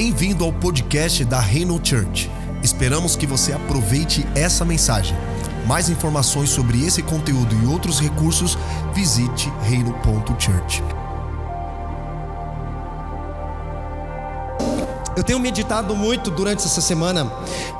Bem-vindo ao podcast da Reino Church. Esperamos que você aproveite essa mensagem. Mais informações sobre esse conteúdo e outros recursos, visite reino.church. Eu tenho meditado muito durante essa semana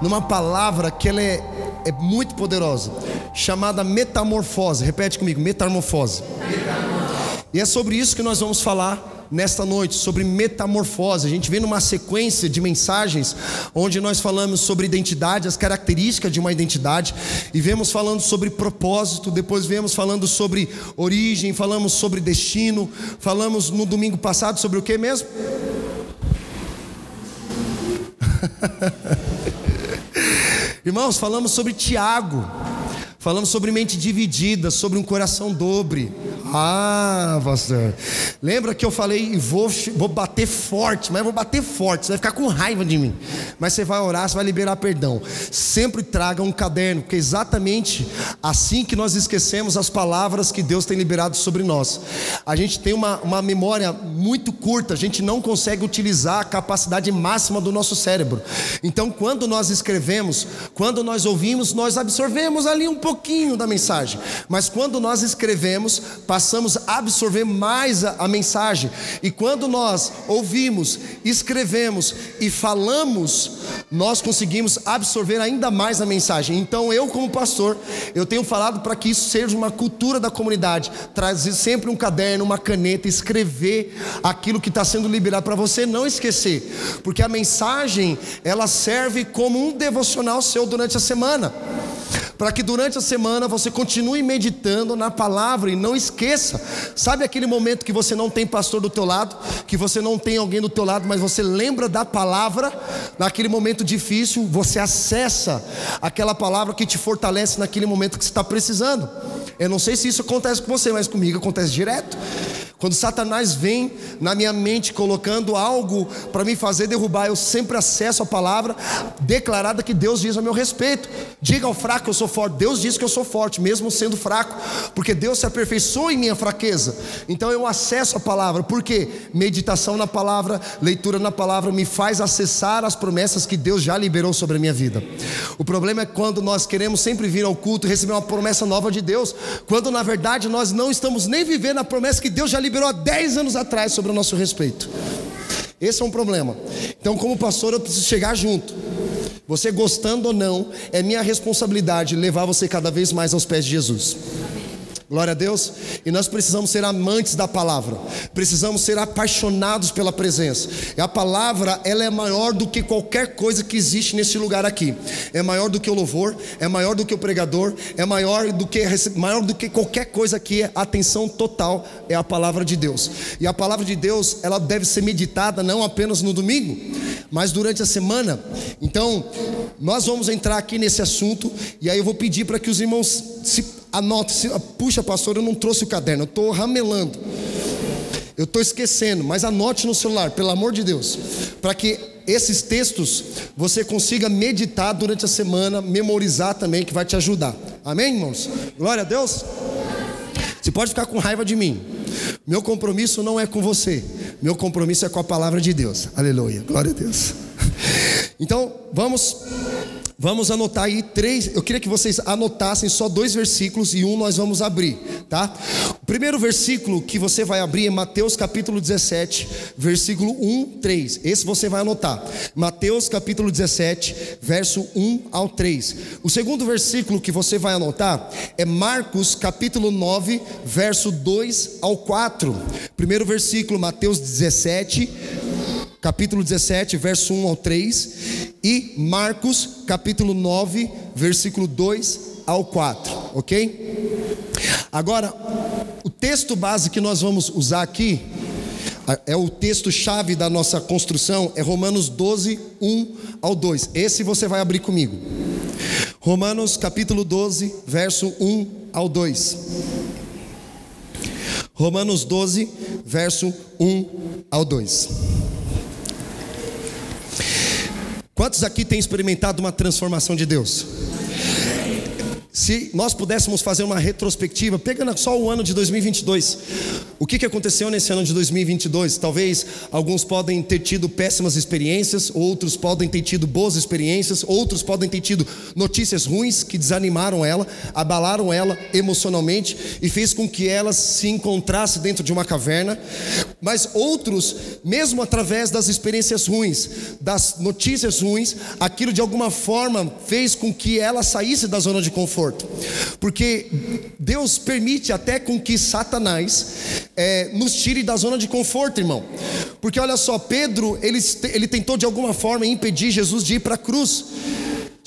numa palavra que ela é, é muito poderosa, chamada metamorfose. Repete comigo, metamorfose. metamorfose. E é sobre isso que nós vamos falar nesta noite sobre metamorfose. A gente vem numa sequência de mensagens onde nós falamos sobre identidade, as características de uma identidade, e vemos falando sobre propósito, depois vemos falando sobre origem, falamos sobre destino, falamos no domingo passado sobre o que mesmo? Irmãos, falamos sobre Tiago. Falamos sobre mente dividida, sobre um coração dobre. Ah, pastor. Lembra que eu falei, vou, vou bater forte, mas vou bater forte. Você vai ficar com raiva de mim. Mas você vai orar, você vai liberar perdão. Sempre traga um caderno, porque é exatamente assim que nós esquecemos as palavras que Deus tem liberado sobre nós. A gente tem uma, uma memória muito curta, a gente não consegue utilizar a capacidade máxima do nosso cérebro. Então, quando nós escrevemos, quando nós ouvimos, nós absorvemos ali um pouco pouquinho da mensagem, mas quando nós escrevemos, passamos a absorver mais a, a mensagem, e quando nós ouvimos, escrevemos e falamos, nós conseguimos absorver ainda mais a mensagem. Então, eu, como pastor, eu tenho falado para que isso seja uma cultura da comunidade, trazer sempre um caderno, uma caneta, escrever aquilo que está sendo liberado para você não esquecer, porque a mensagem ela serve como um devocional seu durante a semana. Para que durante a semana você continue meditando na palavra e não esqueça. Sabe aquele momento que você não tem pastor do teu lado, que você não tem alguém do teu lado, mas você lembra da palavra, naquele momento difícil, você acessa aquela palavra que te fortalece naquele momento que você está precisando. Eu não sei se isso acontece com você, mas comigo acontece direto. Quando Satanás vem na minha mente colocando algo para me fazer derrubar, eu sempre acesso a palavra declarada que Deus diz a meu respeito. Diga ao fraco que eu sou forte. Deus diz que eu sou forte, mesmo sendo fraco, porque Deus se aperfeiçoa em minha fraqueza. Então eu acesso a palavra, porque meditação na palavra, leitura na palavra me faz acessar as promessas que Deus já liberou sobre a minha vida. O problema é quando nós queremos sempre vir ao culto e receber uma promessa nova de Deus, quando na verdade nós não estamos nem vivendo a promessa que Deus já liberou liberou há 10 anos atrás sobre o nosso respeito. Esse é um problema. Então, como pastor, eu preciso chegar junto. Você gostando ou não, é minha responsabilidade levar você cada vez mais aos pés de Jesus. Glória a Deus. E nós precisamos ser amantes da palavra. Precisamos ser apaixonados pela presença. E a palavra, ela é maior do que qualquer coisa que existe nesse lugar aqui. É maior do que o louvor, é maior do que o pregador, é maior do que maior do que qualquer coisa aqui. A atenção total é a palavra de Deus. E a palavra de Deus, ela deve ser meditada não apenas no domingo, mas durante a semana. Então, nós vamos entrar aqui nesse assunto e aí eu vou pedir para que os irmãos se Anote, puxa pastor, eu não trouxe o caderno, eu estou ramelando. Eu estou esquecendo, mas anote no celular, pelo amor de Deus, para que esses textos você consiga meditar durante a semana, memorizar também, que vai te ajudar. Amém, irmãos? Glória a Deus. Você pode ficar com raiva de mim. Meu compromisso não é com você, meu compromisso é com a palavra de Deus. Aleluia. Glória a Deus. Então, vamos Vamos anotar aí três. Eu queria que vocês anotassem só dois versículos e um nós vamos abrir, tá? O primeiro versículo que você vai abrir é Mateus capítulo 17, versículo 1, 3. Esse você vai anotar. Mateus capítulo 17, verso 1 ao 3. O segundo versículo que você vai anotar é Marcos capítulo 9, verso 2 ao 4. Primeiro versículo, Mateus 17, capítulo 17, verso 1 ao 3, e Marcos, capítulo 9, versículo 2 ao 4, ok? Agora, o texto base que nós vamos usar aqui, é o texto-chave da nossa construção, é Romanos 12, 1 ao 2. Esse você vai abrir comigo. Romanos capítulo 12, verso 1 ao 2. Romanos 12, verso 1 ao 2. Quantos aqui têm experimentado uma transformação de Deus? Se nós pudéssemos fazer uma retrospectiva, pegando só o ano de 2022, o que, que aconteceu nesse ano de 2022? Talvez alguns podem ter tido péssimas experiências, outros podem ter tido boas experiências, outros podem ter tido notícias ruins que desanimaram ela, abalaram ela emocionalmente e fez com que ela se encontrasse dentro de uma caverna. Mas outros, mesmo através das experiências ruins, das notícias ruins, aquilo de alguma forma fez com que ela saísse da zona de conforto, porque Deus permite até com que Satanás é, nos tire da zona de conforto, irmão. Porque olha só, Pedro ele, ele tentou de alguma forma impedir Jesus de ir para a cruz.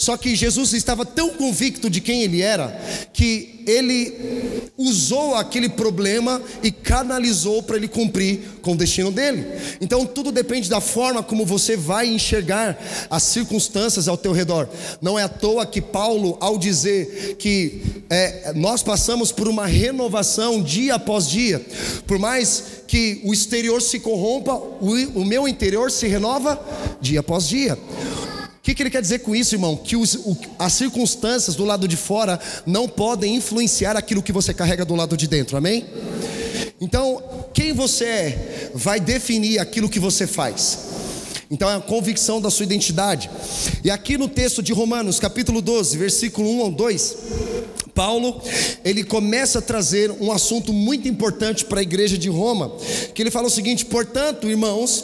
Só que Jesus estava tão convicto de quem ele era, que ele usou aquele problema e canalizou para ele cumprir com o destino dele. Então tudo depende da forma como você vai enxergar as circunstâncias ao teu redor. Não é à toa que Paulo, ao dizer que é, nós passamos por uma renovação dia após dia, por mais que o exterior se corrompa, o, o meu interior se renova dia após dia. O que, que, ele quer dizer com isso, irmão? Que os, o, as circunstâncias do lado de fora não podem influenciar aquilo que você carrega do lado de dentro, amém? Então, quem você é vai definir aquilo que você faz. Então é a convicção da sua identidade. E aqui no texto de Romanos, capítulo 12, versículo 1 ao 2, Paulo, ele começa a trazer um assunto muito importante para a igreja de Roma, que ele fala o seguinte: "Portanto, irmãos,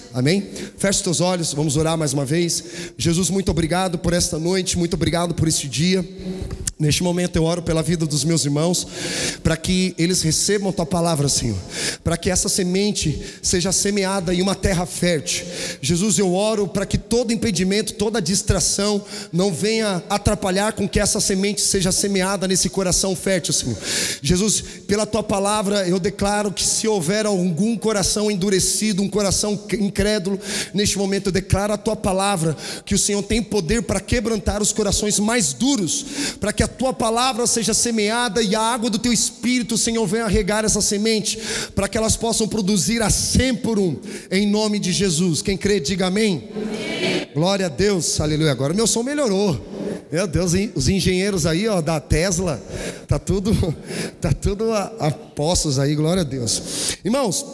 Amém? Feche seus olhos, vamos orar mais uma vez. Jesus, muito obrigado por esta noite, muito obrigado por este dia. Neste momento eu oro pela vida dos meus irmãos, para que eles recebam a tua palavra, Senhor, para que essa semente seja semeada em uma terra fértil. Jesus, eu oro para que todo impedimento, toda distração não venha atrapalhar com que essa semente seja semeada nesse coração fértil, Senhor. Jesus, pela tua palavra eu declaro que se houver algum coração endurecido, um coração incrédulo, neste momento eu declaro a tua palavra que o Senhor tem poder para quebrantar os corações mais duros, para que a tua palavra seja semeada e a água do teu espírito, Senhor, venha regar essa semente, para que elas possam produzir a sempre um, em nome de Jesus. Quem crê, diga amém. amém. Glória a Deus, aleluia. Agora meu som melhorou. Meu Deus, os engenheiros aí, ó, da Tesla, tá tudo, tá tudo a, a postos aí, glória a Deus. Irmãos,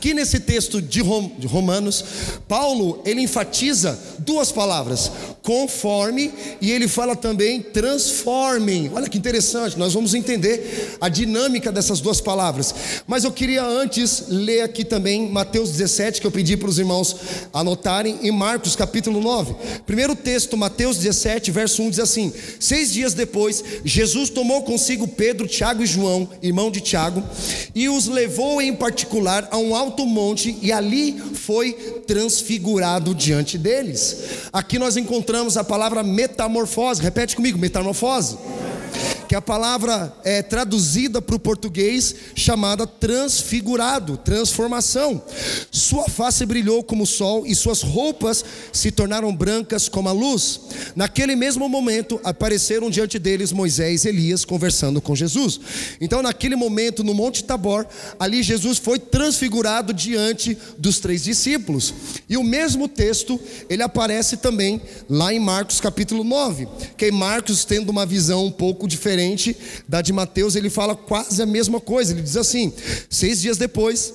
Aqui nesse texto de Romanos, Paulo ele enfatiza duas palavras: conforme e ele fala também transformem. Olha que interessante, nós vamos entender a dinâmica dessas duas palavras. Mas eu queria antes ler aqui também Mateus 17, que eu pedi para os irmãos anotarem, e Marcos capítulo 9. Primeiro texto, Mateus 17, verso 1 diz assim: Seis dias depois, Jesus tomou consigo Pedro, Tiago e João, irmão de Tiago, e os levou em particular a um alto monte, e ali foi transfigurado diante deles. Aqui nós encontramos a palavra metamorfose, repete comigo: metamorfose que a palavra é traduzida para o português chamada transfigurado, transformação. Sua face brilhou como o sol e suas roupas se tornaram brancas como a luz. Naquele mesmo momento apareceram diante deles Moisés e Elias conversando com Jesus. Então, naquele momento, no Monte Tabor, ali Jesus foi transfigurado diante dos três discípulos. E o mesmo texto, ele aparece também lá em Marcos capítulo 9, que Marcos tendo uma visão um pouco diferente diferente da de Mateus, ele fala quase a mesma coisa. Ele diz assim: seis dias depois,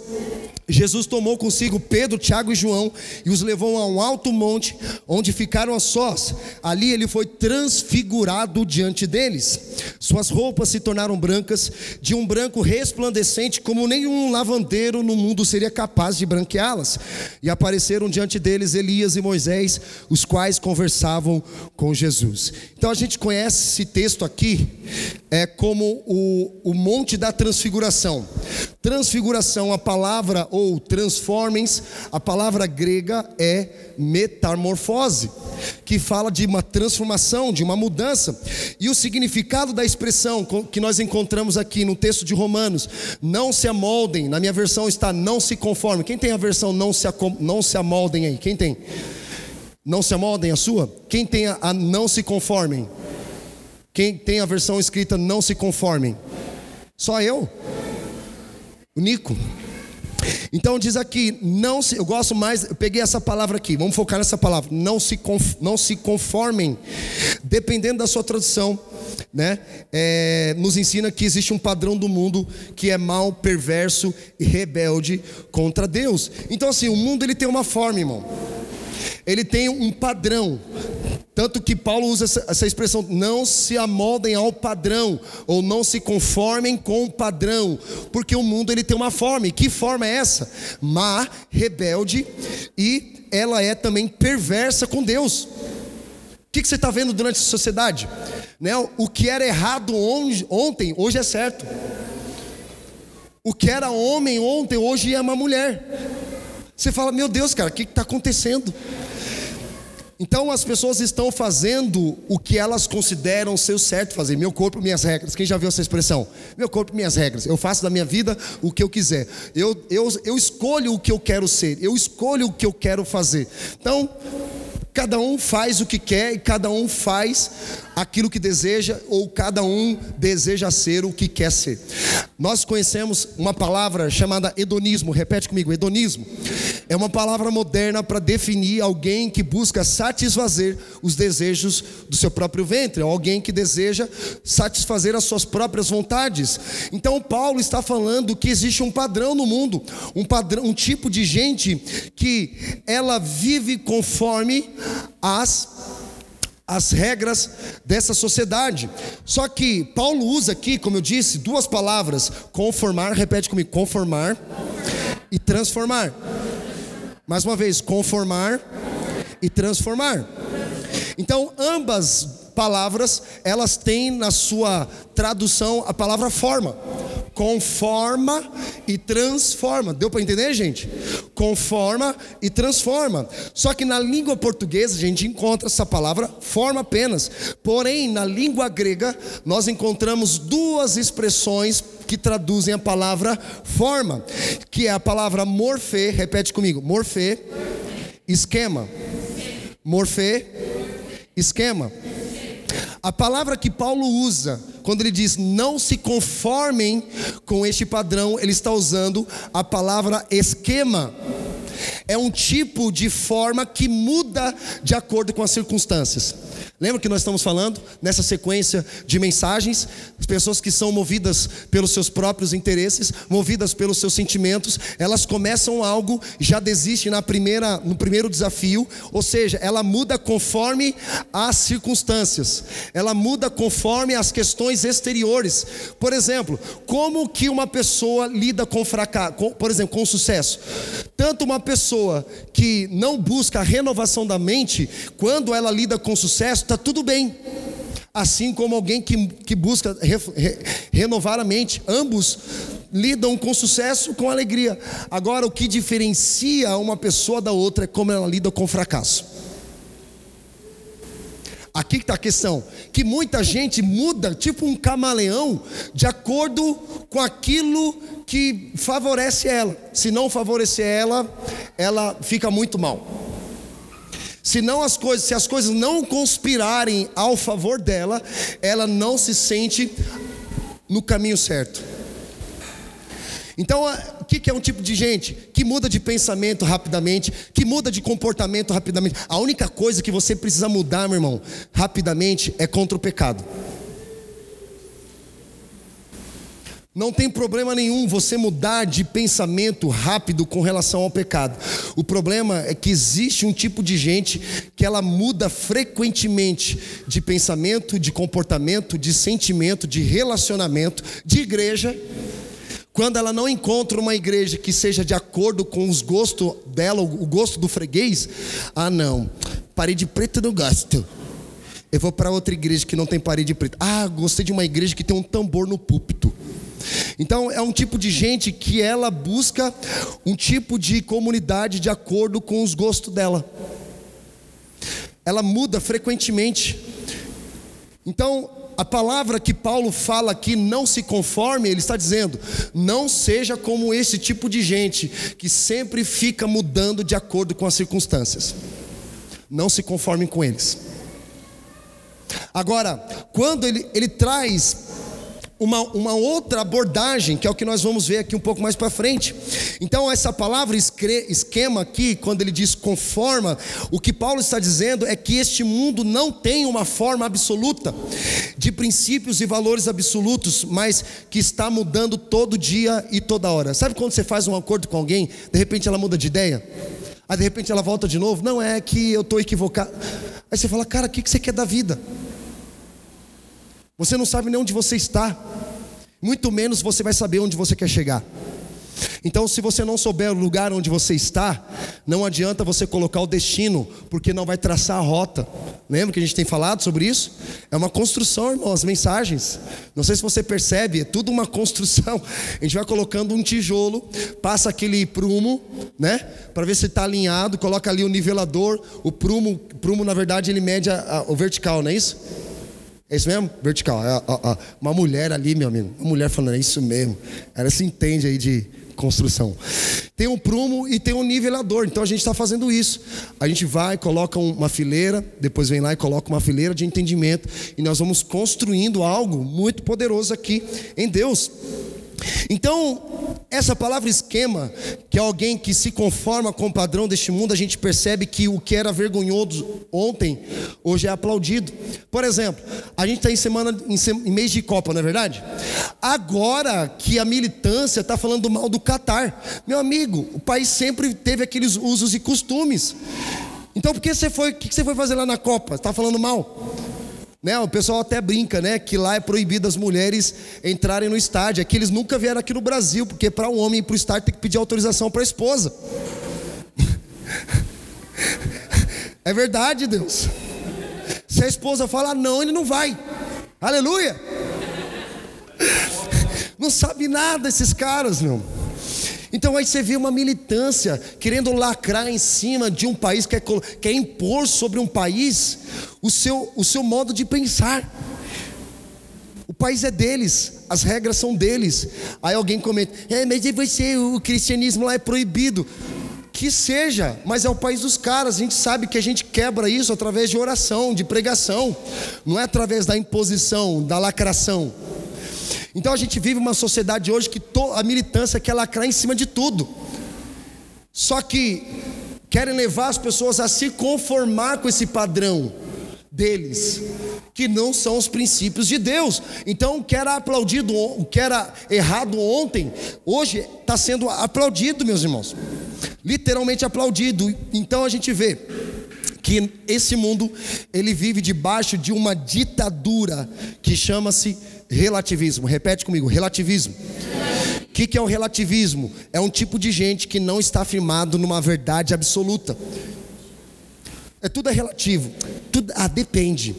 Jesus tomou consigo Pedro, Tiago e João e os levou a um alto monte, onde ficaram a sós. Ali ele foi transfigurado diante deles. Suas roupas se tornaram brancas, de um branco resplandecente, como nenhum lavandeiro no mundo seria capaz de branqueá-las. E apareceram diante deles Elias e Moisés, os quais conversavam com Jesus. Então a gente conhece esse texto aqui é como o, o Monte da Transfiguração. transfiguração, a palavra ou transformens, a palavra grega é metamorfose, que fala de uma transformação, de uma mudança. E o significado da expressão que nós encontramos aqui no texto de Romanos, não se amoldem, na minha versão está não se conformem. Quem tem a versão não se, não se amoldem aí? Quem tem? Não se amoldem a sua? Quem tem a, a não se conformem? Quem tem a versão escrita não se conformem? Só eu? O Nico. Então diz aqui, não se, eu gosto mais, eu peguei essa palavra aqui, vamos focar nessa palavra, não se, não se conformem, dependendo da sua tradução, né? É, nos ensina que existe um padrão do mundo que é mal, perverso e rebelde contra Deus. Então assim, o mundo ele tem uma forma, irmão. Ele tem um padrão. Tanto que Paulo usa essa, expressão, não se amoldem ao padrão, ou não se conformem com o padrão, porque o mundo ele tem uma forma, e que forma é essa? Má, rebelde, e ela é também perversa com Deus. O que, que você está vendo durante a sociedade? Né? O que era errado ontem, hoje é certo. O que era homem ontem, hoje é uma mulher. Você fala, meu Deus, cara, o que está acontecendo? Então as pessoas estão fazendo o que elas consideram ser o certo fazer. Meu corpo, minhas regras. Quem já viu essa expressão? Meu corpo, minhas regras. Eu faço da minha vida o que eu quiser. Eu, eu, eu escolho o que eu quero ser. Eu escolho o que eu quero fazer. Então, cada um faz o que quer e cada um faz aquilo que deseja, ou cada um deseja ser o que quer ser. Nós conhecemos uma palavra chamada hedonismo, repete comigo: hedonismo. É uma palavra moderna para definir alguém que busca satisfazer os desejos do seu próprio ventre, alguém que deseja satisfazer as suas próprias vontades. Então, Paulo está falando que existe um padrão no mundo, um padrão, um tipo de gente que ela vive conforme as as regras dessa sociedade. Só que Paulo usa aqui, como eu disse, duas palavras: conformar, repete comigo, conformar e transformar. Mais uma vez, conformar e transformar. Então, ambas palavras, elas têm na sua tradução a palavra forma conforma e transforma. Deu para entender, gente? Conforma e transforma. Só que na língua portuguesa a gente encontra essa palavra forma apenas. Porém, na língua grega nós encontramos duas expressões que traduzem a palavra forma, que é a palavra morfê, repete comigo, morfê, esquema. Morfê, esquema. A palavra que Paulo usa quando ele diz não se conformem com este padrão, ele está usando a palavra esquema. É um tipo de forma que muda de acordo com as circunstâncias. Lembra que nós estamos falando nessa sequência de mensagens? As pessoas que são movidas pelos seus próprios interesses, movidas pelos seus sentimentos, elas começam algo, já desistem na primeira, no primeiro desafio, ou seja, ela muda conforme as circunstâncias. Ela muda conforme as questões exteriores. Por exemplo, como que uma pessoa lida com fracasso, por exemplo, com sucesso? Tanto uma pessoa que não busca a renovação da mente, quando ela lida com sucesso, está tudo bem. Assim como alguém que, que busca re, re, renovar a mente, ambos lidam com sucesso, com alegria. Agora, o que diferencia uma pessoa da outra é como ela lida com fracasso. Aqui está a questão: que muita gente muda, tipo um camaleão, de acordo com aquilo que favorece ela. Se não favorecer ela, ela fica muito mal. Se não as coisas, se as coisas não conspirarem ao favor dela, ela não se sente no caminho certo. Então, o que é um tipo de gente que muda de pensamento rapidamente, que muda de comportamento rapidamente? A única coisa que você precisa mudar, meu irmão, rapidamente é contra o pecado. Não tem problema nenhum você mudar de pensamento rápido com relação ao pecado. O problema é que existe um tipo de gente que ela muda frequentemente de pensamento, de comportamento, de sentimento, de relacionamento, de igreja. Quando ela não encontra uma igreja que seja de acordo com os gostos dela, o gosto do freguês, ah não, parede preta não gosto. Eu vou para outra igreja que não tem parede preta. Ah, gostei de uma igreja que tem um tambor no púlpito. Então é um tipo de gente que ela busca um tipo de comunidade de acordo com os gostos dela. Ela muda frequentemente. Então, a palavra que Paulo fala aqui, não se conforme, ele está dizendo, não seja como esse tipo de gente que sempre fica mudando de acordo com as circunstâncias. Não se conformem com eles. Agora, quando ele, ele traz uma, uma outra abordagem, que é o que nós vamos ver aqui um pouco mais para frente. Então, essa palavra esquema aqui, quando ele diz conforma, o que Paulo está dizendo é que este mundo não tem uma forma absoluta de princípios e valores absolutos, mas que está mudando todo dia e toda hora. Sabe quando você faz um acordo com alguém, de repente ela muda de ideia? Aí de repente ela volta de novo? Não, é que eu estou equivocado. Aí você fala, cara, o que você quer da vida? Você não sabe nem onde você está, muito menos você vai saber onde você quer chegar. Então, se você não souber o lugar onde você está, não adianta você colocar o destino, porque não vai traçar a rota. Lembra que a gente tem falado sobre isso? É uma construção, irmão, as mensagens. Não sei se você percebe, é tudo uma construção. A gente vai colocando um tijolo, passa aquele prumo, né? Para ver se está alinhado, coloca ali o nivelador. O prumo, prumo na verdade, ele mede a, a, o vertical, não é isso? É isso mesmo? Vertical. É, uma mulher ali, meu amigo. Uma mulher falando, é isso mesmo. Ela se entende aí de construção. Tem um prumo e tem um nivelador. Então a gente está fazendo isso. A gente vai, coloca uma fileira, depois vem lá e coloca uma fileira de entendimento. E nós vamos construindo algo muito poderoso aqui em Deus. Então, essa palavra esquema, que é alguém que se conforma com o padrão deste mundo, a gente percebe que o que era vergonhoso ontem, hoje é aplaudido. Por exemplo, a gente está em semana, em, mês de Copa, não é verdade? Agora que a militância está falando mal do Catar, meu amigo, o país sempre teve aqueles usos e costumes. Então, por que você foi, o que você foi fazer lá na Copa? Está falando mal? Né, o pessoal até brinca, né, que lá é proibido as mulheres entrarem no estádio. É que eles nunca vieram aqui no Brasil, porque para um homem ir para o estádio tem que pedir autorização para a esposa. É verdade, Deus. Se a esposa fala não, ele não vai. Aleluia. Não sabe nada esses caras, meu. Então aí você vê uma militância querendo lacrar em cima de um país, quer, quer impor sobre um país o seu, o seu modo de pensar. O país é deles, as regras são deles. Aí alguém comenta: é, mas você, o cristianismo lá é proibido. Que seja, mas é o país dos caras. A gente sabe que a gente quebra isso através de oração, de pregação, não é através da imposição, da lacração. Então a gente vive uma sociedade hoje que a militância quer lacrar em cima de tudo. Só que querem levar as pessoas a se conformar com esse padrão deles, que não são os princípios de Deus. Então, o que era aplaudido, o que era errado ontem, hoje está sendo aplaudido, meus irmãos. Literalmente aplaudido. Então a gente vê que esse mundo ele vive debaixo de uma ditadura que chama-se relativismo. Repete comigo: relativismo. O que, que é o relativismo? É um tipo de gente que não está afirmado numa verdade absoluta. É tudo é relativo. Tudo, ah, depende.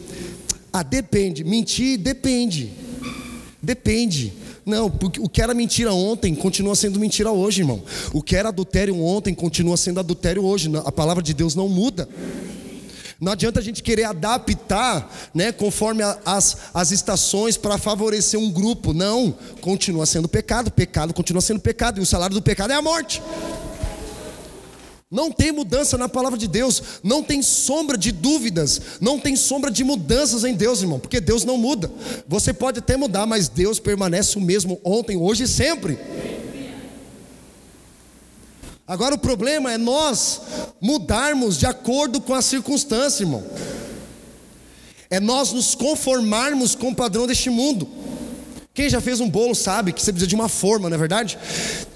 Ah, depende. Mentir depende. Depende. Não, porque o que era mentira ontem continua sendo mentira hoje, irmão. O que era adultério ontem continua sendo adultério hoje. A palavra de Deus não muda. Não adianta a gente querer adaptar, né, conforme as, as estações para favorecer um grupo. Não, continua sendo pecado, pecado continua sendo pecado, e o salário do pecado é a morte. Não tem mudança na palavra de Deus, não tem sombra de dúvidas, não tem sombra de mudanças em Deus, irmão, porque Deus não muda. Você pode até mudar, mas Deus permanece o mesmo ontem, hoje e sempre. Agora o problema é nós mudarmos de acordo com a circunstância, irmão. É nós nos conformarmos com o padrão deste mundo. Quem já fez um bolo sabe que você precisa de uma forma, não é verdade?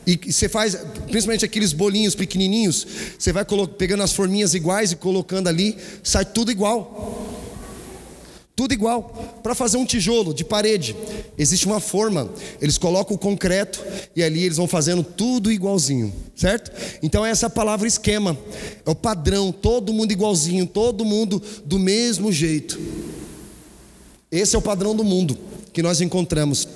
E você faz, principalmente aqueles bolinhos pequenininhos, você vai pegando as forminhas iguais e colocando ali, sai tudo igual. Tudo igual. Para fazer um tijolo de parede, existe uma forma. Eles colocam o concreto e ali eles vão fazendo tudo igualzinho, certo? Então essa é a palavra esquema. É o padrão, todo mundo igualzinho, todo mundo do mesmo jeito. Esse é o padrão do mundo que nós encontramos.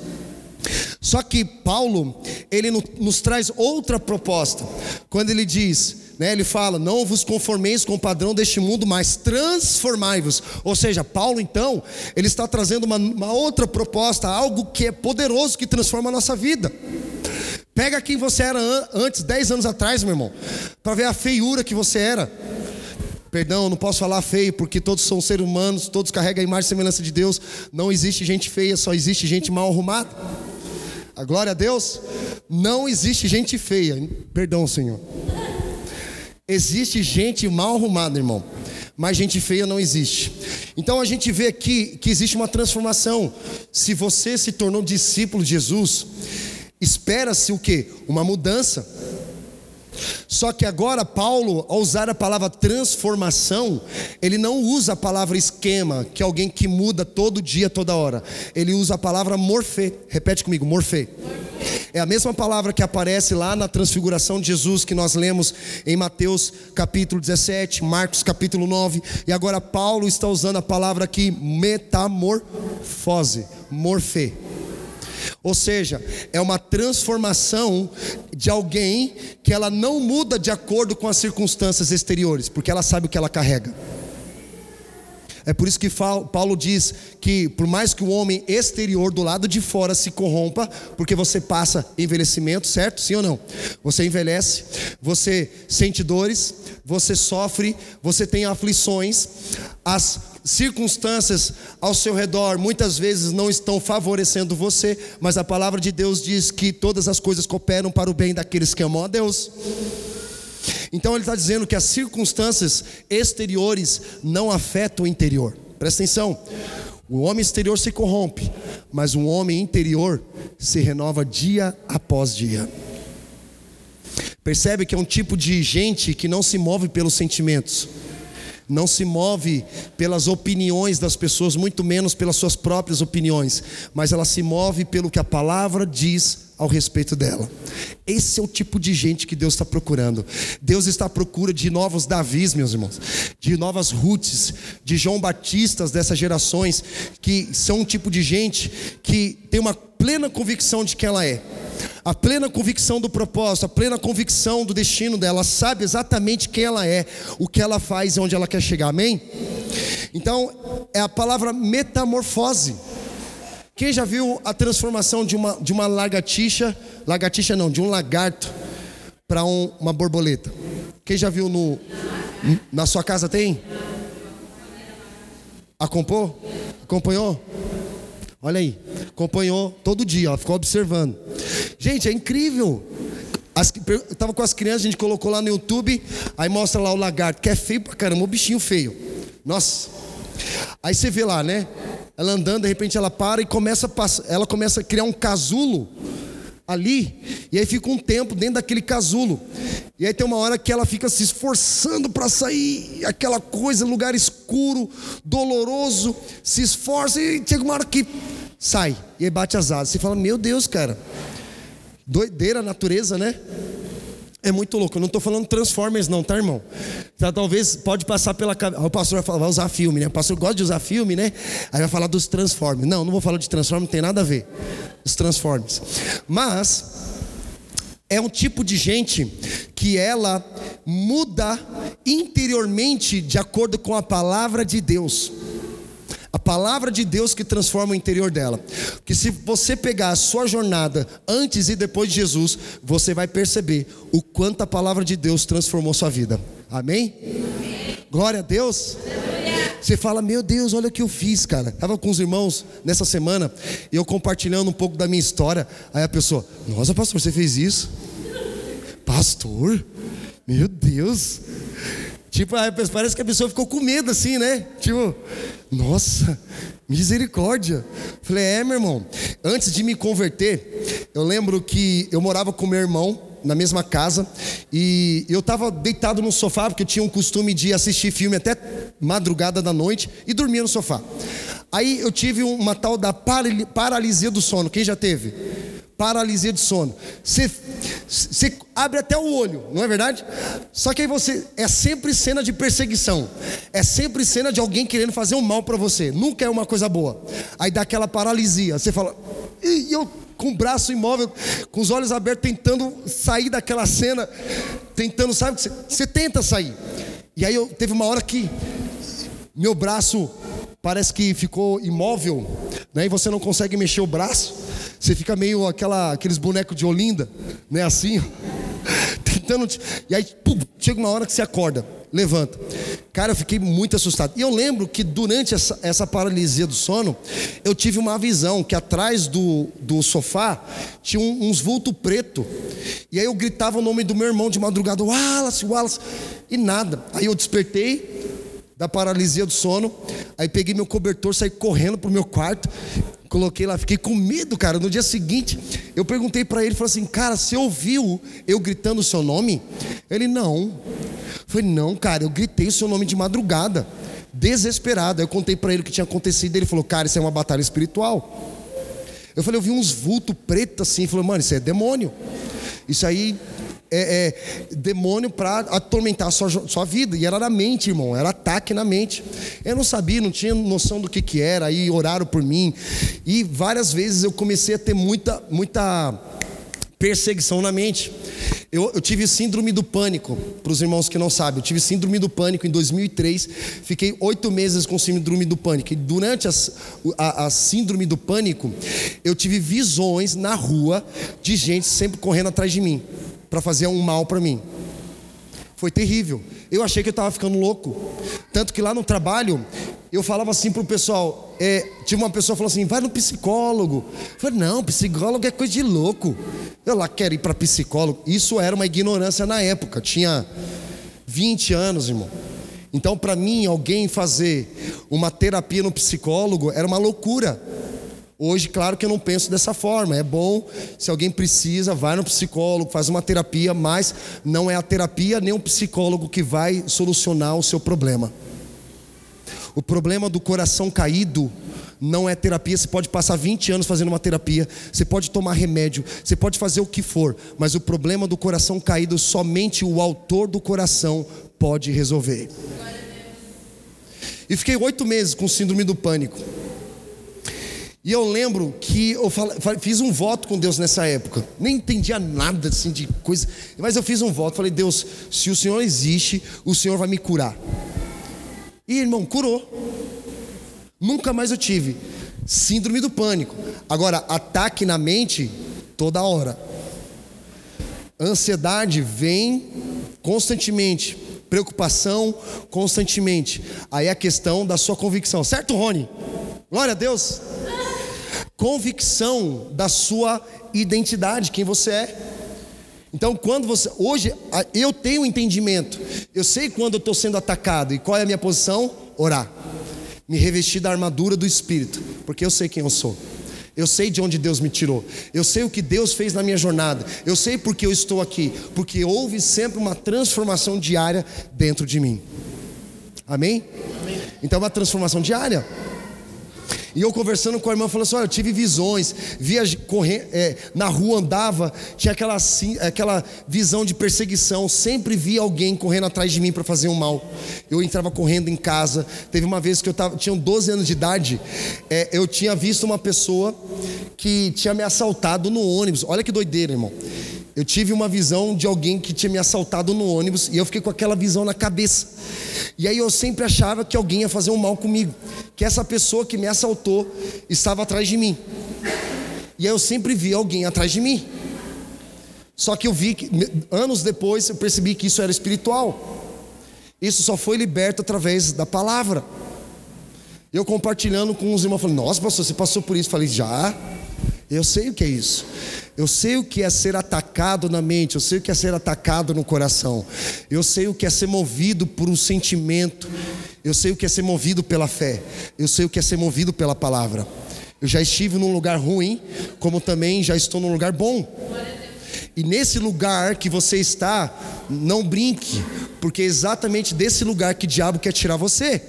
Só que Paulo, ele nos traz outra proposta. Quando ele diz, né, ele fala: "Não vos conformeis com o padrão deste mundo, mas transformai-vos". Ou seja, Paulo então, ele está trazendo uma, uma outra proposta, algo que é poderoso que transforma a nossa vida. Pega quem você era antes, 10 anos atrás, meu irmão, para ver a feiura que você era. Perdão, não posso falar feio, porque todos são seres humanos, todos carregam a imagem e semelhança de Deus. Não existe gente feia, só existe gente mal arrumada. A glória a Deus. Não existe gente feia. Perdão, Senhor. Existe gente mal arrumada, irmão. Mas gente feia não existe. Então a gente vê aqui que existe uma transformação. Se você se tornou discípulo de Jesus, espera-se o que? Uma mudança. Só que agora Paulo, ao usar a palavra transformação, ele não usa a palavra esquema, que é alguém que muda todo dia, toda hora. Ele usa a palavra morfê. Repete comigo, morfê. É a mesma palavra que aparece lá na transfiguração de Jesus que nós lemos em Mateus capítulo 17, Marcos capítulo 9, e agora Paulo está usando a palavra aqui metamorfose, morfê. Ou seja, é uma transformação de alguém que ela não muda de acordo com as circunstâncias exteriores, porque ela sabe o que ela carrega. É por isso que Paulo diz que, por mais que o homem exterior do lado de fora se corrompa, porque você passa envelhecimento, certo? Sim ou não? Você envelhece, você sente dores, você sofre, você tem aflições, as circunstâncias ao seu redor muitas vezes não estão favorecendo você, mas a palavra de Deus diz que todas as coisas cooperam para o bem daqueles que amam a Deus. Então ele está dizendo que as circunstâncias exteriores não afetam o interior. Presta atenção. O homem exterior se corrompe, mas o homem interior se renova dia após dia. Percebe que é um tipo de gente que não se move pelos sentimentos, não se move pelas opiniões das pessoas, muito menos pelas suas próprias opiniões, mas ela se move pelo que a palavra diz ao respeito dela. Esse é o tipo de gente que Deus está procurando. Deus está à procura de novos Davis, meus irmãos, de novas Ruths, de João Batistas dessas gerações, que são um tipo de gente que tem uma plena convicção de quem ela é, a plena convicção do propósito, a plena convicção do destino dela, sabe exatamente quem ela é, o que ela faz e onde ela quer chegar, amém? Então, é a palavra metamorfose. Quem já viu a transformação de uma, de uma lagartixa, lagartixa não, de um lagarto para um, uma borboleta? Quem já viu no na sua casa tem? Acompanhou? Acompanhou? Olha aí, acompanhou todo dia, ó, ficou observando. Gente, é incrível. As, eu tava com as crianças, a gente colocou lá no YouTube, aí mostra lá o lagarto, que é feio pra caramba, um bichinho feio. Nossa. Aí você vê lá, né? Ela andando, de repente ela para e começa a ela começa a criar um casulo ali, e aí fica um tempo dentro daquele casulo. E aí tem uma hora que ela fica se esforçando para sair, aquela coisa, lugar escuro, doloroso, se esforça e chega uma hora que sai, e aí bate as asas. Você fala: "Meu Deus, cara. Doideira a natureza, né?" É muito louco. Eu não estou falando Transformers, não, tá, irmão? Então, talvez pode passar pela cabeça. O pastor vai, falar, vai usar filme, né? O pastor gosta de usar filme, né? Aí vai falar dos Transformers. Não, não vou falar de Transformers, não tem nada a ver. Os Transformers. Mas é um tipo de gente que ela muda interiormente de acordo com a palavra de Deus. A palavra de Deus que transforma o interior dela. Que se você pegar a sua jornada antes e depois de Jesus, você vai perceber o quanto a palavra de Deus transformou sua vida. Amém? Amém. Glória a Deus. Você fala, meu Deus, olha o que eu fiz, cara. Estava com os irmãos nessa semana, e eu compartilhando um pouco da minha história. Aí a pessoa, nossa, pastor, você fez isso? Pastor? Meu Deus. Tipo, parece que a pessoa ficou com medo assim, né? Tipo, nossa, misericórdia. Falei, é, meu irmão. Antes de me converter, eu lembro que eu morava com meu irmão na mesma casa e eu estava deitado no sofá porque eu tinha um costume de assistir filme até madrugada da noite e dormia no sofá. Aí eu tive uma tal da paralisia do sono. Quem já teve? Paralisia de sono. Você, você abre até o olho, não é verdade? Só que aí você é sempre cena de perseguição. É sempre cena de alguém querendo fazer um mal para você. Nunca é uma coisa boa. Aí dá aquela paralisia. Você fala: "E eu com o braço imóvel, com os olhos abertos, tentando sair daquela cena, tentando, sabe? Você tenta sair. E aí eu teve uma hora que meu braço parece que ficou imóvel, né? E você não consegue mexer o braço. Você fica meio aquela, aqueles bonecos de Olinda, né? Assim, tentando. E aí, pum, chega uma hora que você acorda, levanta. Cara, eu fiquei muito assustado. E eu lembro que durante essa, essa paralisia do sono, eu tive uma visão que atrás do, do sofá tinha um, uns vulto preto. E aí eu gritava o nome do meu irmão de madrugada, Wallace, Wallace, e nada. Aí eu despertei, da paralisia do sono. Aí peguei meu cobertor, saí correndo pro meu quarto, coloquei lá, fiquei com medo, cara. No dia seguinte, eu perguntei para ele, falei assim, cara, você ouviu eu gritando o seu nome? Ele não. Falei, não, cara, eu gritei o seu nome de madrugada, desesperado. Aí eu contei para ele o que tinha acontecido. Ele falou, cara, isso é uma batalha espiritual. Eu falei, eu vi uns vultos pretos assim. Falou, mano, isso é demônio. Isso aí é, é, demônio para atormentar a sua, sua vida. E era na mente, irmão, era ataque na mente. Eu não sabia, não tinha noção do que, que era, aí oraram por mim. E várias vezes eu comecei a ter muita, muita perseguição na mente. Eu, eu, tive síndrome do pânico, para os irmãos que não sabem, eu tive síndrome do pânico em 2003, fiquei oito meses com síndrome do pânico. E durante as, a, a síndrome do pânico, eu tive visões na rua de gente sempre correndo atrás de mim para fazer um mal para mim. Foi terrível. Eu achei que eu estava ficando louco. Tanto que lá no trabalho, eu falava assim para o pessoal: é, tinha uma pessoa falou assim, vai no psicólogo. Eu falei, não, psicólogo é coisa de louco. Eu lá quero ir para psicólogo. Isso era uma ignorância na época, tinha 20 anos, irmão. Então, para mim, alguém fazer uma terapia no psicólogo era uma loucura. Hoje, claro que eu não penso dessa forma. É bom, se alguém precisa, vai no psicólogo, faz uma terapia, mas não é a terapia nem o psicólogo que vai solucionar o seu problema. O problema do coração caído não é terapia. Você pode passar 20 anos fazendo uma terapia, você pode tomar remédio, você pode fazer o que for, mas o problema do coração caído somente o autor do coração pode resolver. E fiquei oito meses com síndrome do pânico. E eu lembro que eu fiz um voto com Deus nessa época. Nem entendia nada assim de coisa, mas eu fiz um voto. Falei, Deus, se o Senhor existe, o Senhor vai me curar. E irmão, curou. Nunca mais eu tive síndrome do pânico. Agora, ataque na mente toda hora. Ansiedade vem constantemente, preocupação constantemente. Aí é a questão da sua convicção, certo, Rony? Glória a Deus convicção da sua identidade, quem você é. Então, quando você. Hoje, eu tenho entendimento. Eu sei quando eu estou sendo atacado. E qual é a minha posição? Orar. Me revestir da armadura do Espírito. Porque eu sei quem eu sou. Eu sei de onde Deus me tirou. Eu sei o que Deus fez na minha jornada. Eu sei porque eu estou aqui. Porque houve sempre uma transformação diária dentro de mim. Amém? Amém. Então, é uma transformação diária. E eu conversando com a irmã, falou assim: Olha, eu tive visões, via correr, é, na rua andava, tinha aquela, assim, aquela visão de perseguição, sempre via alguém correndo atrás de mim para fazer um mal. Eu entrava correndo em casa. Teve uma vez que eu tava, tinha 12 anos de idade, é, eu tinha visto uma pessoa que tinha me assaltado no ônibus. Olha que doideira, irmão. Eu tive uma visão de alguém que tinha me assaltado no ônibus e eu fiquei com aquela visão na cabeça. E aí eu sempre achava que alguém ia fazer um mal comigo, que essa pessoa que me assaltou estava atrás de mim. E aí eu sempre vi alguém atrás de mim. Só que eu vi que anos depois eu percebi que isso era espiritual. Isso só foi liberto através da palavra. Eu compartilhando com os irmãos, falei: "Nossa, pastor, você passou por isso?" Falei: "Já". Eu sei o que é isso. Eu sei o que é ser atacado na mente, eu sei o que é ser atacado no coração. Eu sei o que é ser movido por um sentimento. Eu sei o que é ser movido pela fé. Eu sei o que é ser movido pela palavra. Eu já estive num lugar ruim, como também já estou num lugar bom. E nesse lugar que você está, não brinque, porque é exatamente desse lugar que o diabo quer tirar você.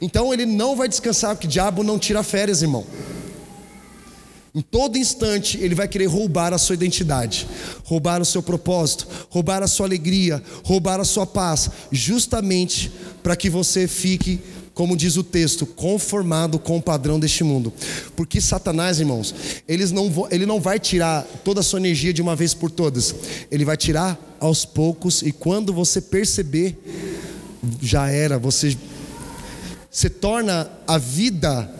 Então ele não vai descansar, porque o diabo não tira férias, irmão. Em todo instante, ele vai querer roubar a sua identidade, roubar o seu propósito, roubar a sua alegria, roubar a sua paz, justamente para que você fique como diz o texto, conformado com o padrão deste mundo. Porque Satanás, irmãos, eles não, ele não vai tirar toda a sua energia de uma vez por todas. Ele vai tirar aos poucos e quando você perceber, já era, você se torna a vida,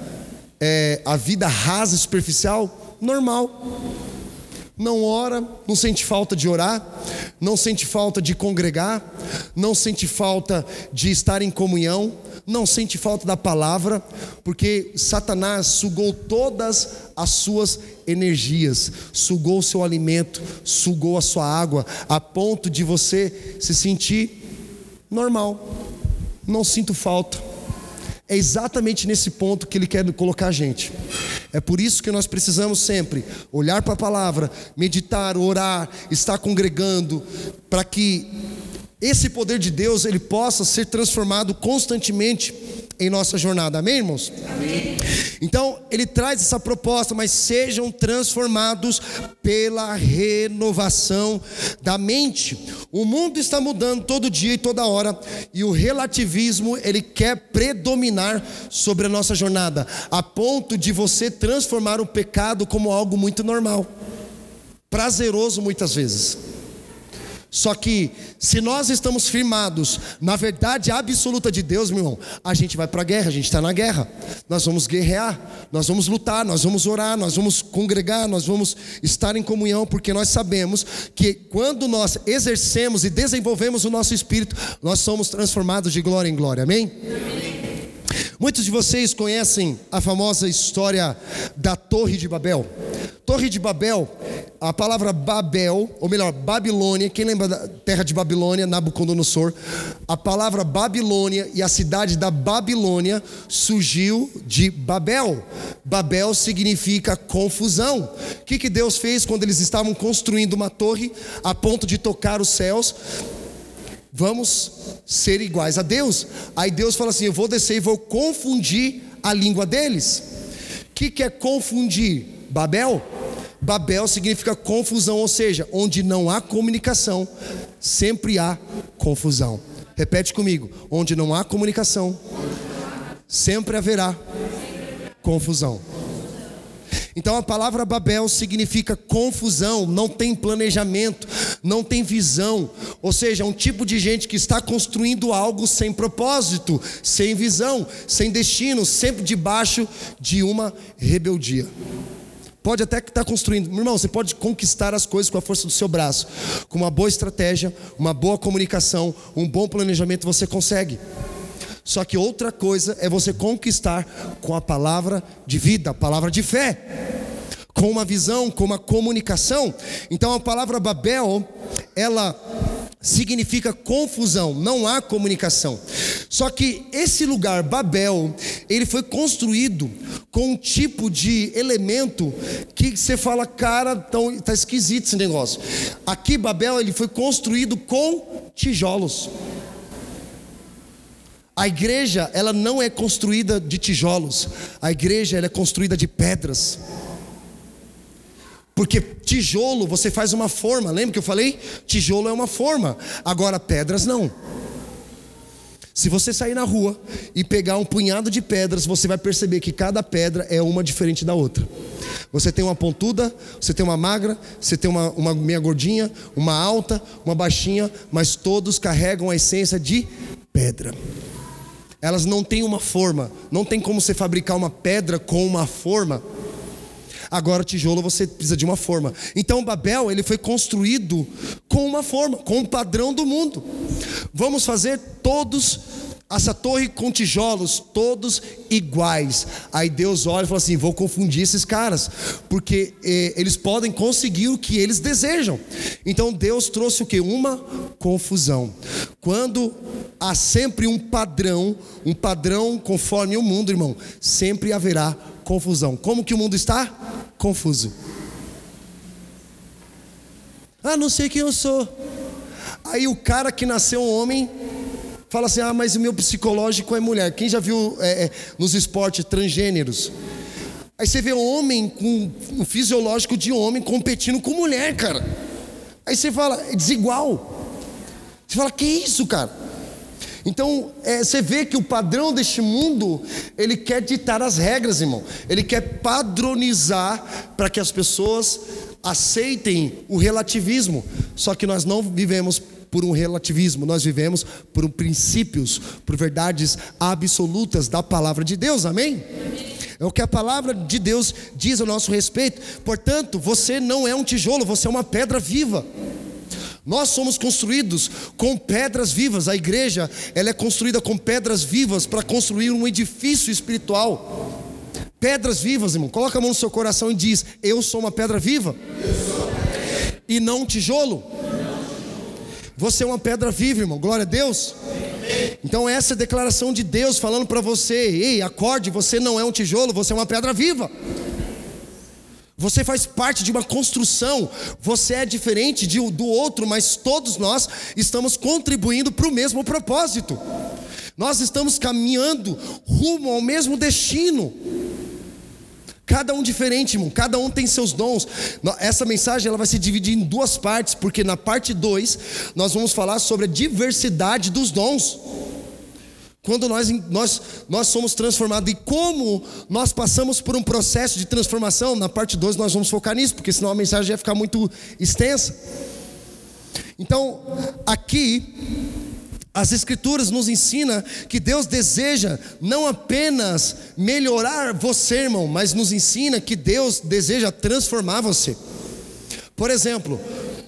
é, a vida rasa, superficial, normal não ora, não sente falta de orar, não sente falta de congregar, não sente falta de estar em comunhão, não sente falta da palavra, porque Satanás sugou todas as suas energias, sugou o seu alimento, sugou a sua água, a ponto de você se sentir normal. Não sinto falta. É exatamente nesse ponto que ele quer colocar a gente. É por isso que nós precisamos sempre olhar para a palavra, meditar, orar, estar congregando, para que esse poder de Deus ele possa ser transformado constantemente em nossa jornada. Amém, irmãos? Amém. Então, ele traz essa proposta, mas sejam transformados pela renovação da mente. O mundo está mudando todo dia e toda hora, e o relativismo, ele quer predominar sobre a nossa jornada, a ponto de você transformar o pecado como algo muito normal, prazeroso muitas vezes. Só que, se nós estamos firmados na verdade absoluta de Deus, meu irmão, a gente vai para a guerra, a gente está na guerra. Nós vamos guerrear, nós vamos lutar, nós vamos orar, nós vamos congregar, nós vamos estar em comunhão, porque nós sabemos que quando nós exercemos e desenvolvemos o nosso espírito, nós somos transformados de glória em glória. Amém? Amém. Muitos de vocês conhecem a famosa história da Torre de Babel. Torre de Babel, a palavra Babel, ou melhor, Babilônia, quem lembra da terra de Babilônia, Nabucodonosor? A palavra Babilônia e a cidade da Babilônia surgiu de Babel. Babel significa confusão. O que, que Deus fez quando eles estavam construindo uma torre a ponto de tocar os céus? Vamos ser iguais a Deus. Aí Deus fala assim: Eu vou descer e vou confundir a língua deles. O que, que é confundir? Babel? Babel significa confusão, ou seja, onde não há comunicação, sempre há confusão. Repete comigo: onde não há comunicação, sempre haverá confusão. Então a palavra Babel significa confusão, não tem planejamento, não tem visão. Ou seja, um tipo de gente que está construindo algo sem propósito, sem visão, sem destino, sempre debaixo de uma rebeldia. Pode até estar construindo, meu irmão, você pode conquistar as coisas com a força do seu braço, com uma boa estratégia, uma boa comunicação, um bom planejamento, você consegue. Só que outra coisa é você conquistar com a palavra de vida, a palavra de fé, com uma visão, com uma comunicação. Então a palavra Babel, ela significa confusão, não há comunicação. Só que esse lugar, Babel, ele foi construído com um tipo de elemento que você fala, cara, tão, tá esquisito esse negócio. Aqui, Babel, ele foi construído com tijolos. A igreja, ela não é construída de tijolos. A igreja, ela é construída de pedras. Porque tijolo você faz uma forma, lembra que eu falei? Tijolo é uma forma, agora pedras não. Se você sair na rua e pegar um punhado de pedras, você vai perceber que cada pedra é uma diferente da outra. Você tem uma pontuda, você tem uma magra, você tem uma, uma meia gordinha, uma alta, uma baixinha, mas todos carregam a essência de pedra. Elas não têm uma forma, não tem como você fabricar uma pedra com uma forma. Agora tijolo você precisa de uma forma. Então Babel ele foi construído com uma forma, com um padrão do mundo. Vamos fazer todos essa torre com tijolos, todos iguais. Aí Deus olha e fala assim: vou confundir esses caras, porque eh, eles podem conseguir o que eles desejam. Então Deus trouxe o que? Uma confusão. Quando há sempre um padrão, um padrão conforme o mundo, irmão, sempre haverá confusão. Como que o mundo está? Confuso. Ah, não sei quem eu sou. Aí o cara que nasceu homem fala assim: ah, mas o meu psicológico é mulher. Quem já viu é, é, nos esportes transgêneros? Aí você vê homem com um fisiológico de homem competindo com mulher, cara. Aí você fala, é desigual. Você fala, que isso, cara? Então, é, você vê que o padrão deste mundo, ele quer ditar as regras, irmão. Ele quer padronizar para que as pessoas aceitem o relativismo. Só que nós não vivemos por um relativismo, nós vivemos por princípios, por verdades absolutas da palavra de Deus. Amém? Amém. É o que a palavra de Deus diz a nosso respeito. Portanto, você não é um tijolo, você é uma pedra viva. Nós somos construídos com pedras vivas. A igreja, ela é construída com pedras vivas para construir um edifício espiritual. Pedras vivas, irmão. Coloca a mão no seu coração e diz: Eu sou uma pedra viva. E não um tijolo. Você é uma pedra viva, irmão. Glória a Deus. Então essa é a declaração de Deus falando para você: "Ei, acorde, você não é um tijolo, você é uma pedra viva". Você faz parte de uma construção, você é diferente de, do outro, mas todos nós estamos contribuindo para o mesmo propósito. Nós estamos caminhando rumo ao mesmo destino. Cada um diferente, irmão. Cada um tem seus dons. Essa mensagem ela vai se dividir em duas partes, porque na parte 2 nós vamos falar sobre a diversidade dos dons. Quando nós, nós, nós somos transformados e como nós passamos por um processo de transformação, na parte 2 nós vamos focar nisso, porque senão a mensagem vai ficar muito extensa. Então, aqui, as Escrituras nos ensinam que Deus deseja não apenas melhorar você, irmão, mas nos ensina que Deus deseja transformar você. Por exemplo,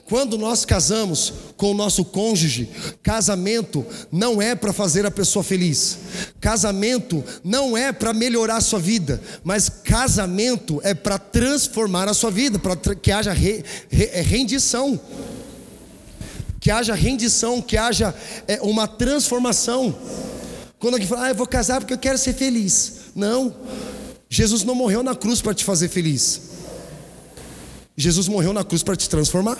quando nós casamos com o nosso cônjuge, casamento não é para fazer a pessoa feliz. Casamento não é para melhorar a sua vida, mas casamento é para transformar a sua vida, para que haja re, re, rendição. Que haja rendição, que haja é, uma transformação. Quando alguém fala, ah, eu vou casar porque eu quero ser feliz. Não, Jesus não morreu na cruz para te fazer feliz. Jesus morreu na cruz para te transformar.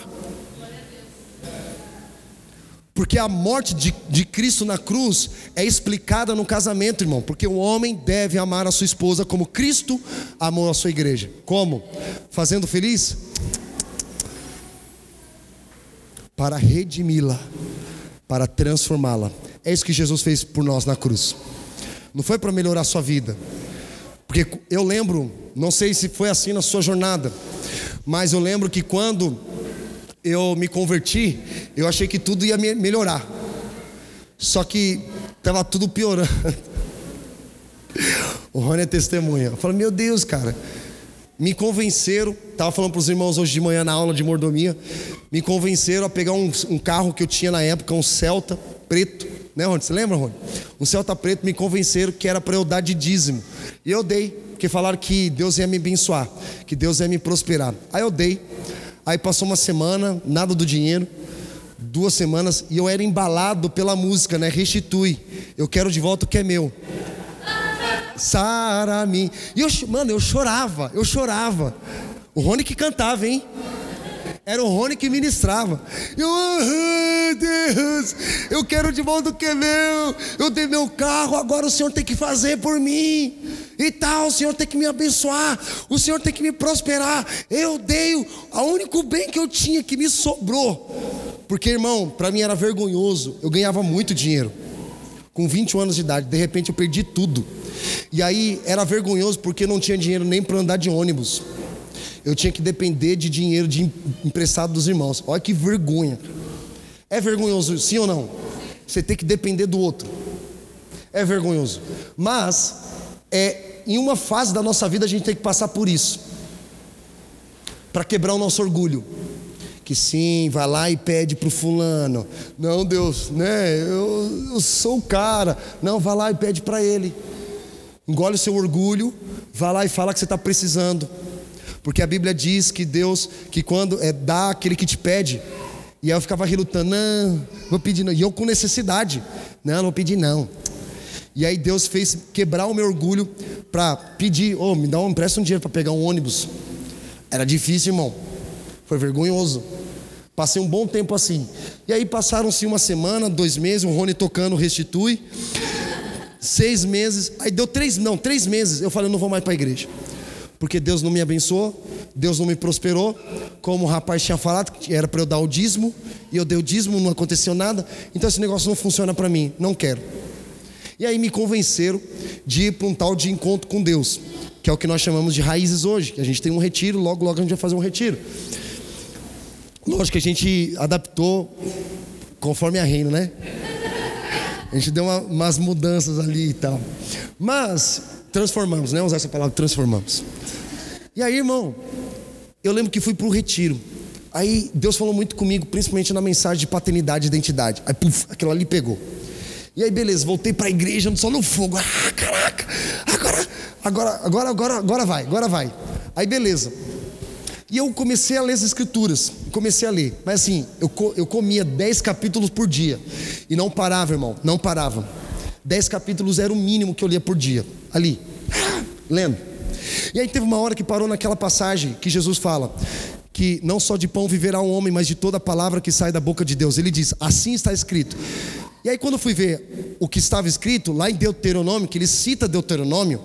Porque a morte de, de Cristo na cruz é explicada no casamento, irmão. Porque o homem deve amar a sua esposa como Cristo amou a sua igreja. Como? Fazendo feliz? Para redimi-la, para transformá-la. É isso que Jesus fez por nós na cruz. Não foi para melhorar a sua vida. Porque eu lembro, não sei se foi assim na sua jornada, mas eu lembro que quando eu me converti, eu achei que tudo ia melhorar. Só que estava tudo piorando. O Rony é testemunha. Eu falei, meu Deus, cara. Me convenceram, estava falando para os irmãos hoje de manhã na aula de mordomia, me convenceram a pegar um, um carro que eu tinha na época, um Celta preto, né, Rony? Você lembra, Rony? Um Celta preto, me convenceram que era para eu dar de dízimo. E eu dei, porque falaram que Deus ia me abençoar, que Deus ia me prosperar. Aí eu dei. Aí passou uma semana, nada do dinheiro. Duas semanas e eu era embalado pela música, né? Restitui. Eu quero de volta o que é meu. Sara-me. E eu, mano, eu chorava, eu chorava. O Rony que cantava, hein? Era o Rony que ministrava. Eu, oh, Deus, eu quero de volta o que é meu. Eu dei meu carro, agora o Senhor tem que fazer por mim. E tal, o Senhor tem que me abençoar. O Senhor tem que me prosperar. Eu dei o único bem que eu tinha que me sobrou. Porque, irmão, para mim era vergonhoso. Eu ganhava muito dinheiro. Com 21 anos de idade, de repente eu perdi tudo. E aí era vergonhoso porque não tinha dinheiro nem para andar de ônibus eu tinha que depender de dinheiro de emprestado dos irmãos. Olha que vergonha. É vergonhoso, sim ou não? Você tem que depender do outro. É vergonhoso. Mas é em uma fase da nossa vida a gente tem que passar por isso. Para quebrar o nosso orgulho. Que sim, vai lá e pede para o fulano. Não, Deus, né? Eu, eu sou o cara. Não, vai lá e pede para ele. Engole o seu orgulho, vai lá e fala que você está precisando. Porque a Bíblia diz que Deus, que quando é dá aquele que te pede, e aí eu ficava relutando, não, vou pedir não. E eu com necessidade, não, não vou pedir não. E aí Deus fez quebrar o meu orgulho para pedir, oh, me dá um, empresta um dinheiro para pegar um ônibus. Era difícil, irmão. Foi vergonhoso. Passei um bom tempo assim. E aí passaram-se uma semana, dois meses, o Rony tocando restitui. Seis meses. Aí deu três, não, três meses. Eu falei, eu não vou mais para a igreja. porque Deus não me abençoou, Deus não me prosperou, como o rapaz tinha falado, que era para eu dar o dízimo, e eu dei o dízimo, não aconteceu nada, então esse negócio não funciona para mim, não quero. E aí me convenceram de ir para um tal de encontro com Deus, que é o que nós chamamos de raízes hoje, que a gente tem um retiro, logo logo a gente vai fazer um retiro. Lógico que a gente adaptou conforme a reino, né? A gente deu uma, umas mudanças ali e tal. Mas transformamos, né? Usar essa palavra, transformamos. E aí, irmão, eu lembro que fui para o retiro. Aí Deus falou muito comigo, principalmente na mensagem de paternidade e identidade. Aí, puf, aquilo ali pegou. E aí, beleza, voltei para a igreja, só no fogo. Ah, caraca, agora, agora, agora, agora, agora vai, agora vai. Aí, beleza. E eu comecei a ler as escrituras, comecei a ler. Mas assim, eu, eu comia 10 capítulos por dia. E não parava, irmão, não parava. 10 capítulos era o mínimo que eu lia por dia. Ali, lendo. E aí teve uma hora que parou naquela passagem que Jesus fala que não só de pão viverá um homem, mas de toda palavra que sai da boca de Deus. Ele diz: assim está escrito. E aí, quando eu fui ver o que estava escrito, lá em Deuteronômio, que ele cita Deuteronômio,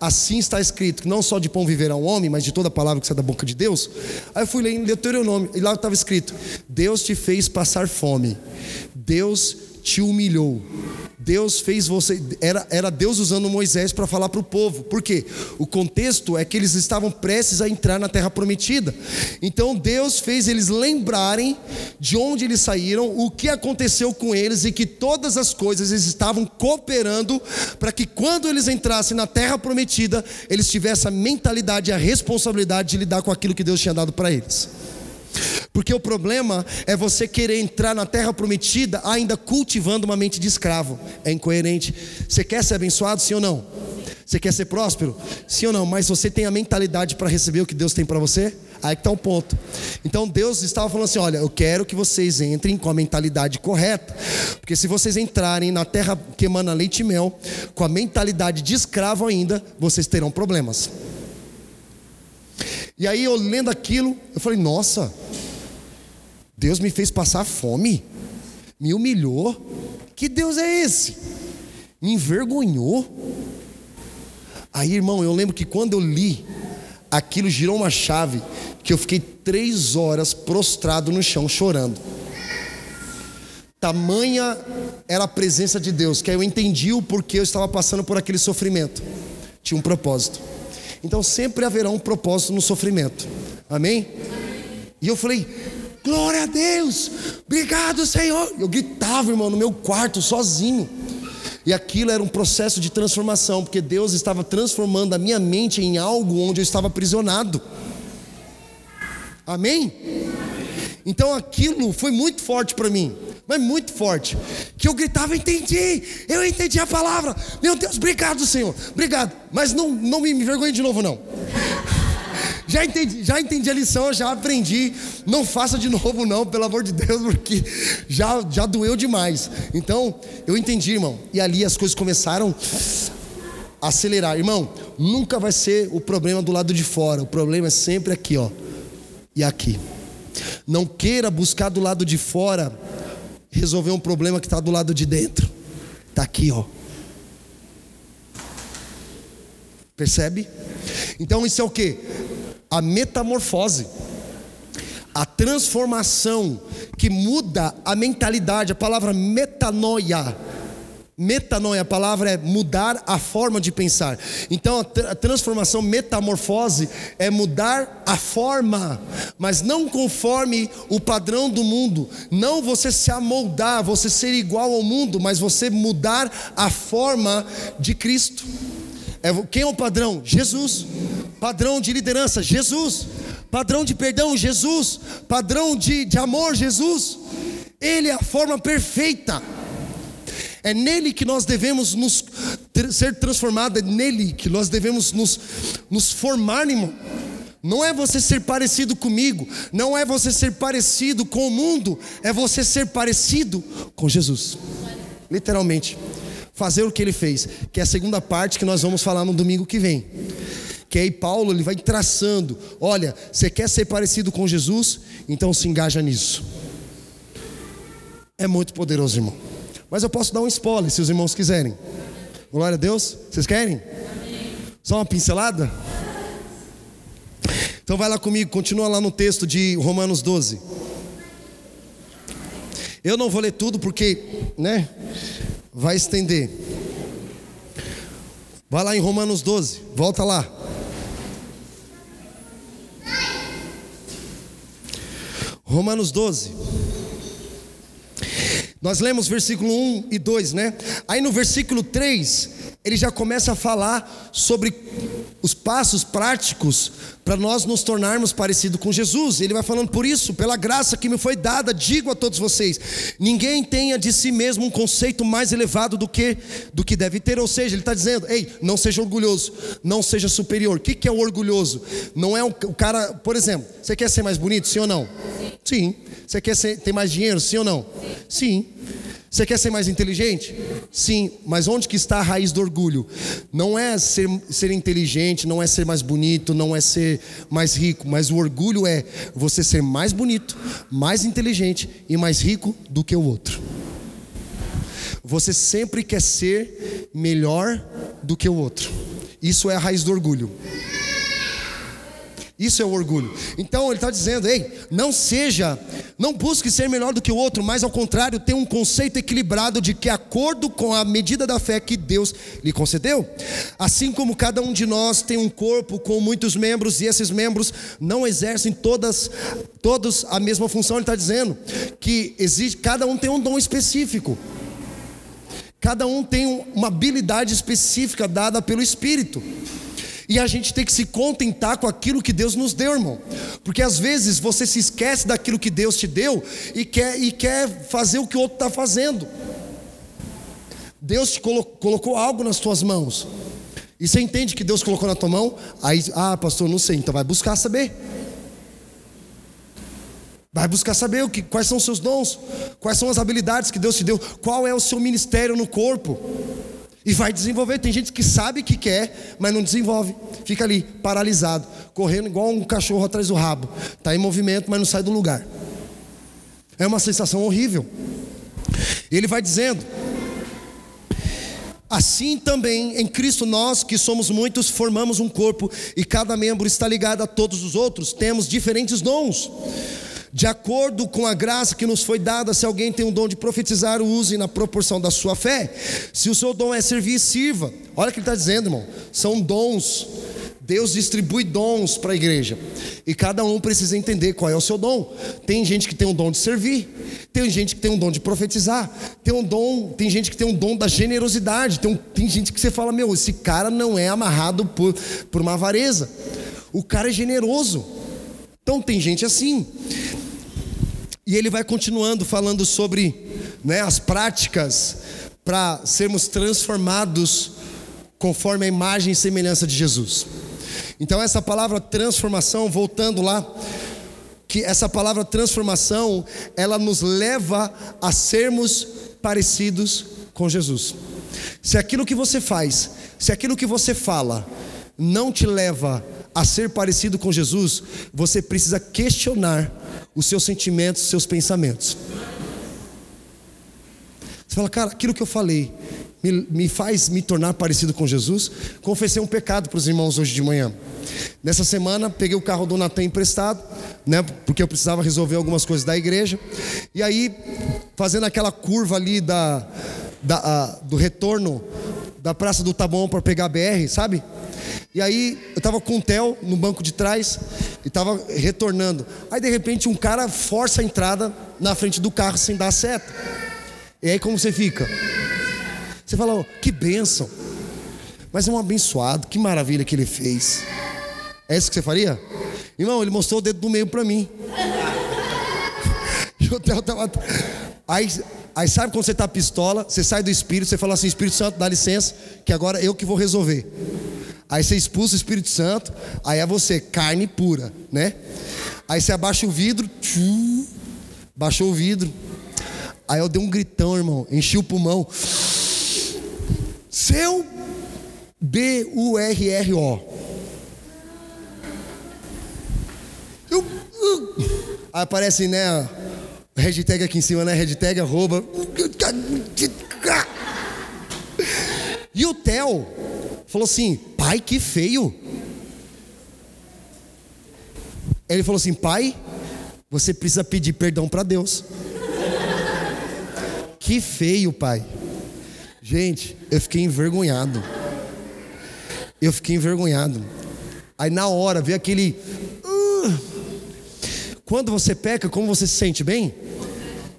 assim está escrito, que não só de pão viverá um homem, mas de toda palavra que sai da boca de Deus. Aí eu fui ler em Deuteronômio, e lá estava escrito: Deus te fez passar fome, Deus te humilhou, Deus fez você, era, era Deus usando Moisés para falar para o povo, por quê? O contexto é que eles estavam prestes a entrar na terra prometida, então Deus fez eles lembrarem de onde eles saíram, o que aconteceu com eles e que todas as coisas eles estavam cooperando para que quando eles entrassem na terra prometida, eles tivessem a mentalidade e a responsabilidade de lidar com aquilo que Deus tinha dado para eles. Porque o problema é você querer entrar na terra prometida ainda cultivando uma mente de escravo. É incoerente. Você quer ser abençoado, sim ou não? Você quer ser próspero? Sim ou não? Mas você tem a mentalidade para receber o que Deus tem para você? Aí que está o ponto. Então Deus estava falando assim: olha, eu quero que vocês entrem com a mentalidade correta. Porque se vocês entrarem na terra que emana leite e mel, com a mentalidade de escravo ainda, vocês terão problemas. E aí eu lendo aquilo, eu falei: nossa Deus me fez passar fome, me humilhou. Que Deus é esse? Me envergonhou. Aí, irmão, eu lembro que quando eu li, aquilo girou uma chave, que eu fiquei três horas prostrado no chão chorando. Tamanha era a presença de Deus, que aí eu entendi o porquê eu estava passando por aquele sofrimento. Tinha um propósito. Então sempre haverá um propósito no sofrimento. Amém? E eu falei, Glória a Deus, obrigado Senhor. Eu gritava, irmão, no meu quarto, sozinho. E aquilo era um processo de transformação, porque Deus estava transformando a minha mente em algo onde eu estava aprisionado. Amém? Então aquilo foi muito forte para mim, mas muito forte. Que eu gritava, entendi, eu entendi a palavra. Meu Deus, obrigado, Senhor, obrigado. Mas não, não me envergonhe de novo, não. Já entendi, já entendi a lição, já aprendi. Não faça de novo, não, pelo amor de Deus, porque já, já doeu demais. Então, eu entendi, irmão. E ali as coisas começaram a acelerar. Irmão, nunca vai ser o problema do lado de fora. O problema é sempre aqui, ó. E aqui. Não queira buscar do lado de fora resolver um problema que está do lado de dentro. Está aqui, ó. Percebe? Então isso é o que? a metamorfose, a transformação que muda a mentalidade, a palavra metanoia. Metanoia, a palavra é mudar a forma de pensar. Então a, transformação metamorfose é mudar a forma, mas não conforme o padrão do mundo. Não você se amoldar, você ser igual ao mundo, mas você mudar a forma de Cristo. É, quem é o padrão? Jesus. Padrão de liderança, Jesus. Padrão de perdão, Jesus. Padrão de, de amor, Jesus. Ele é a forma perfeita. É nele que nós devemos nos ser transformados, é nele que nós devemos nos, nos formar, irmão. Não é você ser parecido comigo, não é você ser parecido com o mundo, é você ser parecido com Jesus. Literalmente. Fazer o que ele fez, que é a segunda parte que nós vamos falar no domingo que vem que aí Paulo ele vai traçando: olha, você quer ser parecido com Jesus? Então se engaja nisso. É muito poderoso, irmão. Mas eu posso dar um spoiler se os irmãos quiserem. Glória a Deus. Vocês querem? Só uma pincelada? Então vai lá comigo, continua lá no texto de Romanos 12. Eu não vou ler tudo porque, né, vai estender. Vai lá em Romanos 12, volta lá. Romanos 12. Nós lemos versículo 1 e 2, né? Aí no versículo 3, ele já começa a falar sobre os passos práticos para nós nos tornarmos parecidos com Jesus. Ele vai falando por isso, pela graça que me foi dada, digo a todos vocês: ninguém tenha de si mesmo um conceito mais elevado do que do que deve ter. Ou seja, ele está dizendo: ei, não seja orgulhoso, não seja superior. O que, que é o orgulhoso? Não é o, o cara, por exemplo, você quer ser mais bonito, sim ou não? Sim. Você quer ser, ter mais dinheiro, sim ou não? Sim. Você quer ser mais inteligente? Sim, mas onde que está a raiz do orgulho? Não é ser, ser inteligente, não é ser mais bonito, não é ser mais rico, mas o orgulho é você ser mais bonito, mais inteligente e mais rico do que o outro. Você sempre quer ser melhor do que o outro. Isso é a raiz do orgulho. Isso é o orgulho. Então ele está dizendo: ei, não seja, não busque ser melhor do que o outro, mas ao contrário, tenha um conceito equilibrado de que, acordo com a medida da fé que Deus lhe concedeu, assim como cada um de nós tem um corpo com muitos membros e esses membros não exercem todas, todos a mesma função, ele está dizendo que existe, cada um tem um dom específico. Cada um tem uma habilidade específica dada pelo Espírito. E a gente tem que se contentar com aquilo que Deus nos deu, irmão. Porque às vezes você se esquece daquilo que Deus te deu e quer, e quer fazer o que o outro está fazendo. Deus te colocou, colocou algo nas tuas mãos. E você entende que Deus colocou na tua mão? Aí, ah, pastor, não sei, então vai buscar saber. Vai buscar saber o que, quais são os seus dons, quais são as habilidades que Deus te deu, qual é o seu ministério no corpo. E vai desenvolver. Tem gente que sabe que quer, mas não desenvolve. Fica ali, paralisado, correndo igual um cachorro atrás do rabo. Está em movimento, mas não sai do lugar. É uma sensação horrível. Ele vai dizendo: Assim também em Cristo nós, que somos muitos, formamos um corpo e cada membro está ligado a todos os outros, temos diferentes dons de acordo com a graça que nos foi dada, se alguém tem um dom de profetizar, use na proporção da sua fé. Se o seu dom é servir, sirva. Olha o que ele está dizendo, irmão. São dons. Deus distribui dons para a igreja. E cada um precisa entender qual é o seu dom. Tem gente que tem um dom de servir, tem gente que tem um dom de profetizar, tem um dom, tem gente que tem um dom da generosidade, tem, um, tem gente que você fala, meu, esse cara não é amarrado por, por uma avareza. O cara é generoso. Então tem gente assim. E ele vai continuando falando sobre né, as práticas para sermos transformados conforme a imagem e semelhança de Jesus. Então, essa palavra transformação, voltando lá, que essa palavra transformação, ela nos leva a sermos parecidos com Jesus. Se aquilo que você faz, se aquilo que você fala, não te leva a ser parecido com Jesus, você precisa questionar os seus sentimentos, os seus pensamentos. Você fala, cara, aquilo que eu falei me, me faz me tornar parecido com Jesus. Confessei um pecado para os irmãos hoje de manhã. Nessa semana, peguei o carro do Natan emprestado, né, porque eu precisava resolver algumas coisas da igreja. E aí, fazendo aquela curva ali da, da a, do retorno da Praça do Taboão para pegar a BR, sabe? E aí eu estava com o Theo no banco de trás e estava retornando. Aí de repente um cara força a entrada na frente do carro sem dar seta. E aí como você fica? Você fala, oh, que bênção. Mas é um abençoado, que maravilha que ele fez. É isso que você faria? Irmão, ele mostrou o dedo do meio para mim. E o Theo estava. Aí, aí sabe quando você está pistola, você sai do Espírito, você fala assim, Espírito Santo, dá licença, que agora eu que vou resolver. Aí você expulsa o Espírito Santo, aí é você, carne pura, né? Aí você abaixa o vidro, tchum, baixou o vidro. Aí eu dei um gritão, irmão, enchi o pulmão. Seu B-U-R-R-O. Eu, uh, aí aparece, né? Hashtag aqui em cima, né? Hashtag arroba. E o Theo falou assim: pai, que feio. Ele falou assim: pai, você precisa pedir perdão para Deus. Que feio, pai. Gente, eu fiquei envergonhado. Eu fiquei envergonhado. Aí na hora veio aquele. Uh, quando você peca, como você se sente bem?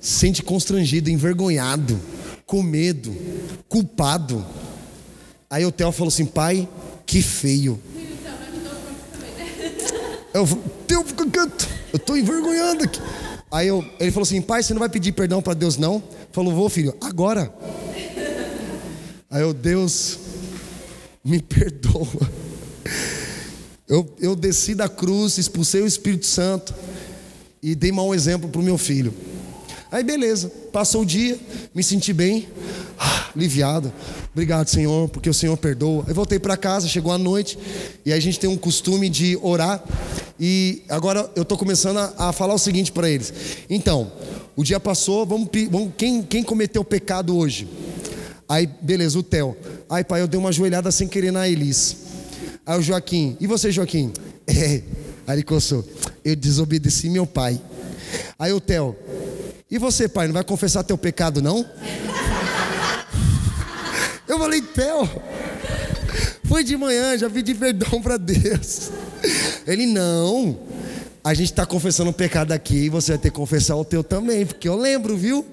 Se sente constrangido, envergonhado, com medo, culpado. Aí o Theo falou assim: pai, que feio. Eu, Theo, quieto, eu estou envergonhado aqui. Aí eu, ele falou assim: pai, você não vai pedir perdão para Deus, não? Falou, vou, filho, agora. Aí eu, Deus, me perdoa. Eu, eu desci da cruz, expulsei o Espírito Santo e dei mau exemplo para o meu filho. Aí beleza, passou o dia, me senti bem, aliviado. Obrigado, Senhor, porque o Senhor perdoa. Aí voltei para casa, chegou a noite, e aí a gente tem um costume de orar. E agora eu estou começando a, a, falar o seguinte para eles. Então, o dia passou, vamos, vamos quem, quem cometeu pecado hoje? Aí, beleza, o Theo. Aí, pai, eu dei uma joelhada sem querer na Elis. Aí o Joaquim, e você, Joaquim? É. Aí ele coçou. Eu desobedeci meu pai. Aí o Theo, e você, pai, não vai confessar teu pecado, não? Eu falei, Theo, foi de manhã, já pedi perdão para Deus. Ele, não. A gente está confessando o pecado aqui e você vai ter que confessar o teu também, porque eu lembro, viu?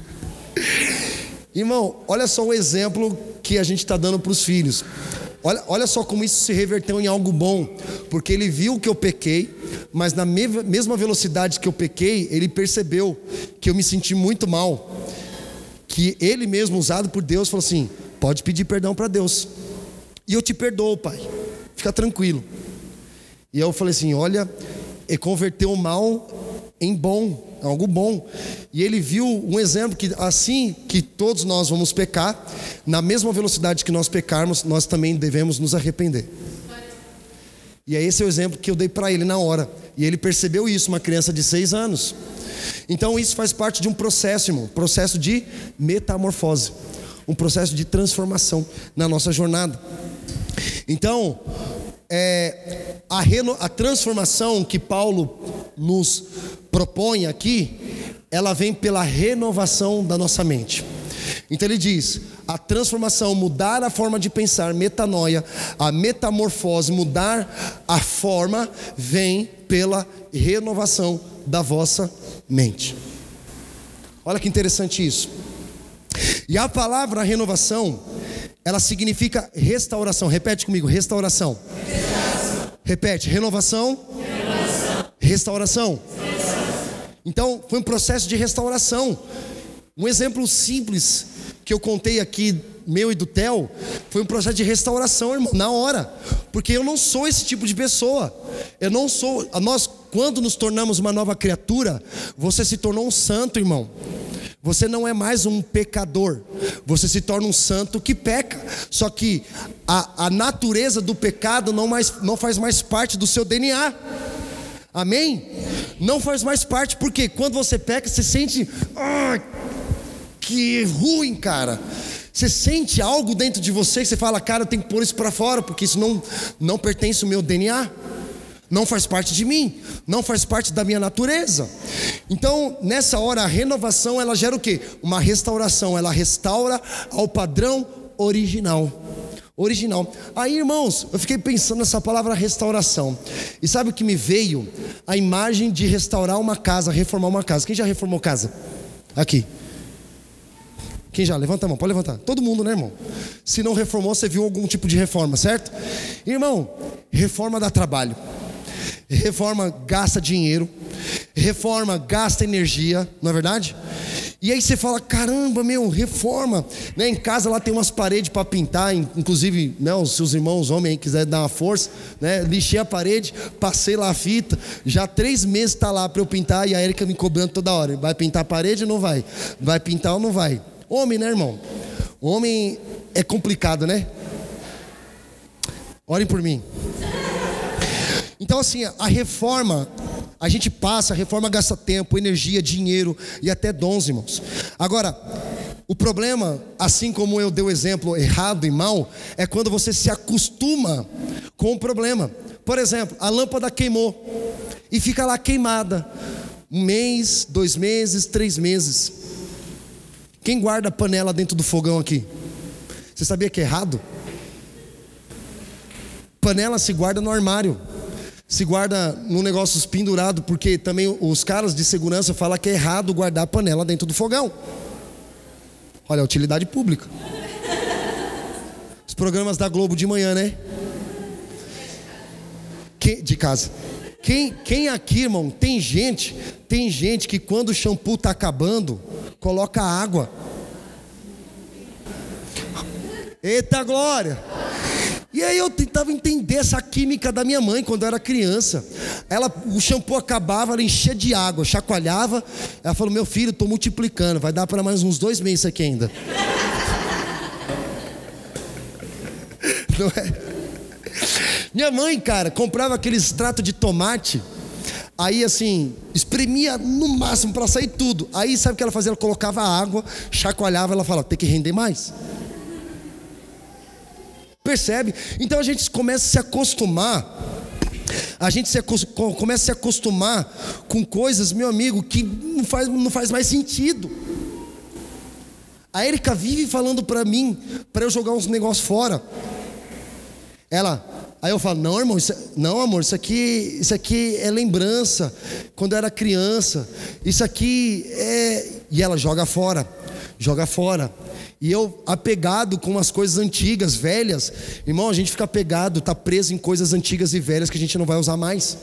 Irmão, olha só o exemplo que a gente está dando para os filhos. Olha, olha só como isso se reverteu em algo bom, porque ele viu que eu pequei, mas na mesma velocidade que eu pequei, ele percebeu que eu me senti muito mal. Que ele mesmo, usado por Deus, falou assim: pode pedir perdão para Deus, e eu te perdoo, pai, fica tranquilo. E eu falei assim: olha, e converteu o mal em bom, algo bom. E ele viu um exemplo que assim que todos nós vamos pecar, na mesma velocidade que nós pecarmos, nós também devemos nos arrepender. E é esse o exemplo que eu dei para ele na hora. E ele percebeu isso, uma criança de seis anos. Então isso faz parte de um processo, irmão, processo de metamorfose, um processo de transformação na nossa jornada. Então, é, a, reno, a transformação que Paulo nos propõe aqui, ela vem pela renovação da nossa mente. Então ele diz: a transformação, mudar a forma de pensar, metanoia, a metamorfose, mudar a forma, vem pela renovação da vossa mente. Olha que interessante isso. E a palavra renovação, ela significa restauração. Repete comigo: restauração. restauração. Repete: renovação, renovação. Restauração. restauração. Então, foi um processo de restauração. Um exemplo simples que eu contei aqui, meu e do Theo, foi um processo de restauração, irmão, na hora. Porque eu não sou esse tipo de pessoa. Eu não sou. Nós, quando nos tornamos uma nova criatura, você se tornou um santo, irmão. Você não é mais um pecador, você se torna um santo que peca. Só que a, a natureza do pecado não, mais, não faz mais parte do seu DNA. Amém? Não faz mais parte, porque quando você peca, você sente. Ah, que ruim, cara. Você sente algo dentro de você que você fala, cara, eu tenho que pôr isso para fora, porque isso não, não pertence ao meu DNA não faz parte de mim, não faz parte da minha natureza. Então, nessa hora, a renovação ela gera o que? Uma restauração, ela restaura ao padrão original. Original. Aí, irmãos, eu fiquei pensando nessa palavra restauração. E sabe o que me veio? A imagem de restaurar uma casa, reformar uma casa. Quem já reformou casa? Aqui. Quem já? Levanta a mão, pode levantar. Todo mundo, né, irmão? Se não reformou, você viu algum tipo de reforma, certo? Irmão, reforma dá trabalho. Reforma gasta dinheiro, reforma gasta energia, não é verdade? E aí você fala, caramba, meu, reforma. Né? Em casa lá tem umas paredes para pintar, inclusive, né, os seus irmãos homens quiserem dar uma força, né? Lixei a parede, passei lá a fita, já três meses está lá para eu pintar e a Erika me cobrando toda hora. Vai pintar a parede ou não vai? Vai pintar ou não vai? Homem, né, irmão? Homem é complicado, né? Orem por mim. Então, assim, a reforma, a gente passa, a reforma gasta tempo, energia, dinheiro e até dons, irmãos. Agora, o problema, assim como eu dei o exemplo errado e mal, é quando você se acostuma com o problema. Por exemplo, a lâmpada queimou e fica lá queimada. Um mês, dois meses, três meses. Quem guarda panela dentro do fogão aqui? Você sabia que é errado? Panela se guarda no armário. Se guarda num negócio pendurado, porque também os caras de segurança falam que é errado guardar panela dentro do fogão. Olha, utilidade pública. Os programas da Globo de manhã, né? Quem, de casa. Quem, quem aqui, irmão, tem gente, tem gente que quando o shampoo está acabando, coloca água. Eita glória! E aí eu tentava entender essa química da minha mãe quando eu era criança. Ela, o shampoo acabava, ela enchia de água, chacoalhava. Ela falou: Meu filho, estou multiplicando, vai dar para mais uns dois meses aqui ainda. Não é? Minha mãe, cara, comprava aquele extrato de tomate. Aí assim, espremia no máximo para sair tudo. Aí sabe o que ela fazia? Ela colocava água, chacoalhava, ela falava: tem que render mais. Percebe? Então a gente começa a se acostumar. A gente se, começa a se acostumar com coisas, meu amigo, que não faz, não faz mais sentido. A Erika vive falando para mim, para eu jogar uns negócios fora. Ela, aí eu falo, não, irmão, isso, é, não, amor, isso aqui, isso aqui é lembrança. Quando eu era criança, isso aqui é. E ela joga fora, joga fora. E eu, apegado com as coisas antigas, velhas, irmão, a gente fica apegado, está preso em coisas antigas e velhas que a gente não vai usar mais.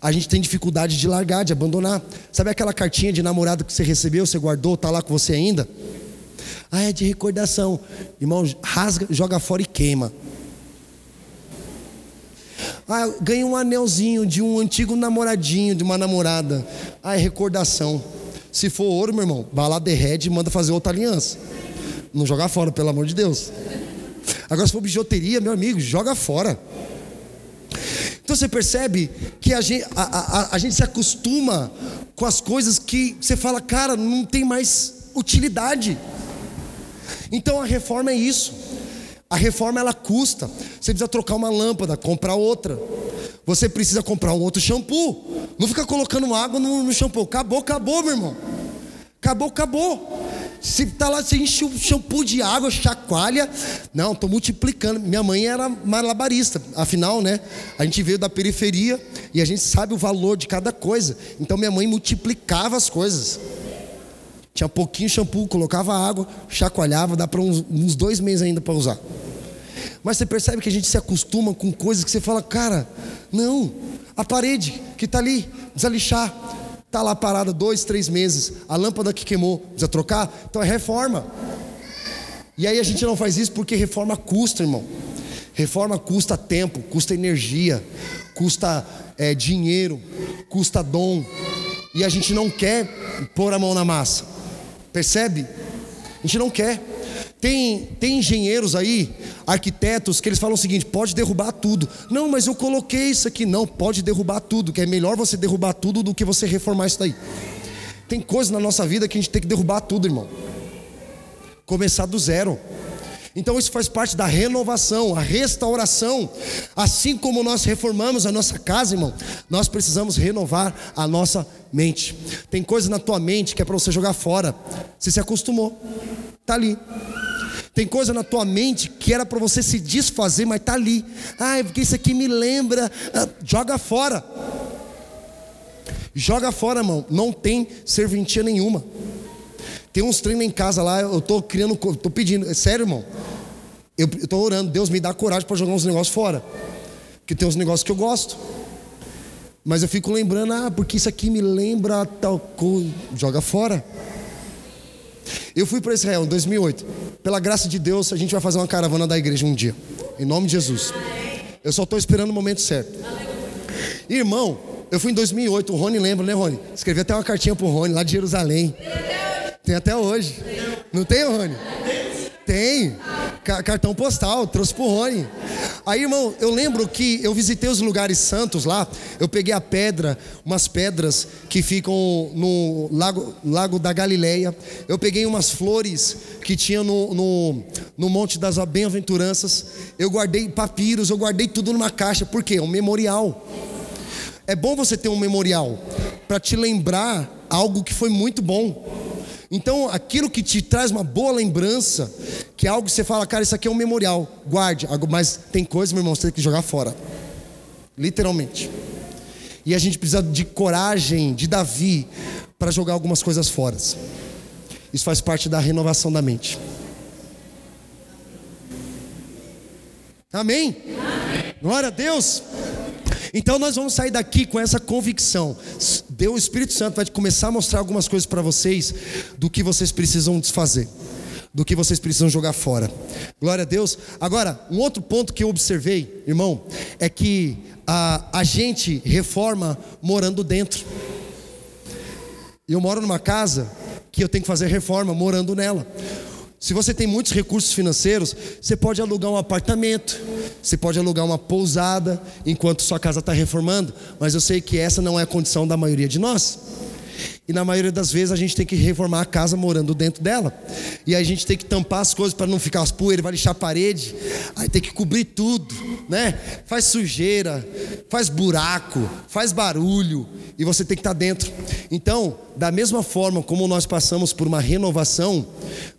A gente tem dificuldade de largar, de abandonar. Sabe aquela cartinha de namorado que você recebeu, você guardou, está lá com você ainda? Ah, é de recordação. Irmão, rasga, joga fora e queima. Ah, ganhei um anelzinho de um antigo namoradinho, de uma namorada. Ah, é recordação. Se for ouro, meu irmão, vai lá, derrete e manda fazer outra aliança. Não joga fora, pelo amor de Deus. Agora, se for bijuteria, meu amigo, joga fora. Então você percebe que a gente, a, a, a gente se acostuma com as coisas que você fala, cara, não tem mais utilidade. Então a reforma é isso. A reforma ela custa. Você precisa trocar uma lâmpada, comprar outra. Você precisa comprar um outro shampoo. Não fica colocando água no, no shampoo. Acabou, acabou, meu irmão. Acabou, acabou. Se tá lá, você enche o shampoo de água, chacoalha. Não, estou multiplicando. Minha mãe era malabarista. Afinal, né? A gente veio da periferia e a gente sabe o valor de cada coisa. Então minha mãe multiplicava as coisas. Tinha pouquinho shampoo, colocava água, chacoalhava, dá para uns, uns dois meses ainda para usar. Mas você percebe que a gente se acostuma com coisas que você fala, cara, não, a parede que está ali, precisa lixar, está lá parada dois, três meses, a lâmpada que queimou, precisa trocar, então é reforma. E aí a gente não faz isso porque reforma custa, irmão. Reforma custa tempo, custa energia, custa é, dinheiro, custa dom. E a gente não quer pôr a mão na massa. Percebe? A gente não quer. Tem, tem engenheiros aí, arquitetos, que eles falam o seguinte: pode derrubar tudo. Não, mas eu coloquei isso aqui. Não, pode derrubar tudo, que é melhor você derrubar tudo do que você reformar isso daí. Tem coisas na nossa vida que a gente tem que derrubar tudo, irmão. Começar do zero. Então isso faz parte da renovação, a restauração. Assim como nós reformamos a nossa casa, irmão, nós precisamos renovar a nossa mente. Tem coisa na tua mente que é para você jogar fora. Você se acostumou. Tá ali. Tem coisa na tua mente que era para você se desfazer, mas tá ali. Ah, porque isso aqui me lembra. Ah, joga fora. Joga fora, irmão. Não tem serventia nenhuma. Tem uns treinos em casa lá, eu tô criando, tô pedindo, sério, irmão. Eu, eu tô orando, Deus me dá coragem para jogar uns negócios fora. Porque tem uns negócios que eu gosto. Mas eu fico lembrando, ah, porque isso aqui me lembra tal coisa. Joga fora. Eu fui para Israel em 2008. Pela graça de Deus, a gente vai fazer uma caravana da igreja um dia. Em nome de Jesus. Eu só estou esperando o momento certo. Irmão, eu fui em 2008. O Rony lembra, né, Rony? Escrevi até uma cartinha pro Rony lá de Jerusalém. Tem até hoje. Não tem, Rony? Tem. cartão postal, trouxe pro Rony. Aí, irmão, eu lembro que eu visitei os lugares santos lá. Eu peguei a pedra, umas pedras que ficam no lago, lago da Galileia. Eu peguei umas flores que tinha no, no, no Monte das Bem-aventuranças. Eu guardei papiros, eu guardei tudo numa caixa. Por quê? Um memorial. É bom você ter um memorial para te lembrar algo que foi muito bom. Então, aquilo que te traz uma boa lembrança, que é algo que você fala, cara, isso aqui é um memorial, guarde. Mas tem coisa, meu irmão, você tem que jogar fora. Literalmente. E a gente precisa de coragem de Davi para jogar algumas coisas fora. Isso faz parte da renovação da mente. Amém? Amém. Glória a Deus. Então nós vamos sair daqui com essa convicção. Deus, o Espírito Santo vai começar a mostrar algumas coisas para vocês do que vocês precisam desfazer, do que vocês precisam jogar fora. Glória a Deus. Agora, um outro ponto que eu observei, irmão, é que a, a gente reforma morando dentro. Eu moro numa casa que eu tenho que fazer reforma morando nela. Se você tem muitos recursos financeiros, você pode alugar um apartamento, você pode alugar uma pousada enquanto sua casa está reformando, mas eu sei que essa não é a condição da maioria de nós. E na maioria das vezes a gente tem que reformar a casa morando dentro dela. E a gente tem que tampar as coisas para não ficar as poeiras, vai lixar a parede. Aí tem que cobrir tudo, né? Faz sujeira, faz buraco, faz barulho. E você tem que estar tá dentro. Então, da mesma forma como nós passamos por uma renovação,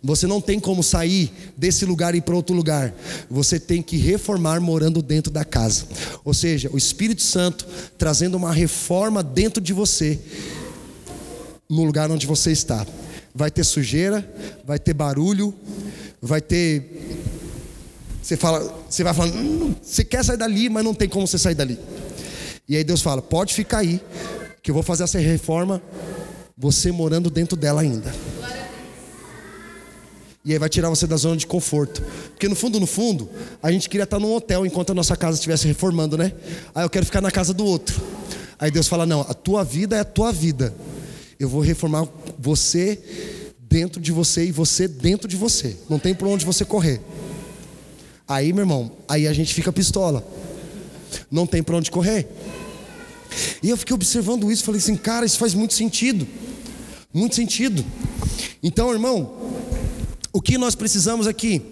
você não tem como sair desse lugar e ir para outro lugar. Você tem que reformar morando dentro da casa. Ou seja, o Espírito Santo trazendo uma reforma dentro de você no lugar onde você está. Vai ter sujeira, vai ter barulho, vai ter. Você fala, você vai falando, hum, você quer sair dali, mas não tem como você sair dali. E aí Deus fala: pode ficar aí, que eu vou fazer essa reforma, você morando dentro dela ainda. E aí vai tirar você da zona de conforto. Porque no fundo, no fundo, a gente queria estar num hotel enquanto a nossa casa estivesse reformando, né? Aí eu quero ficar na casa do outro. Aí Deus fala: não, a tua vida é a tua vida. Eu vou reformar você dentro de você e você dentro de você. Não tem por onde você correr. Aí, meu irmão, aí a gente fica pistola. Não tem para onde correr. E eu fiquei observando isso, falei assim, cara, isso faz muito sentido. Muito sentido. Então, irmão, o que nós precisamos aqui?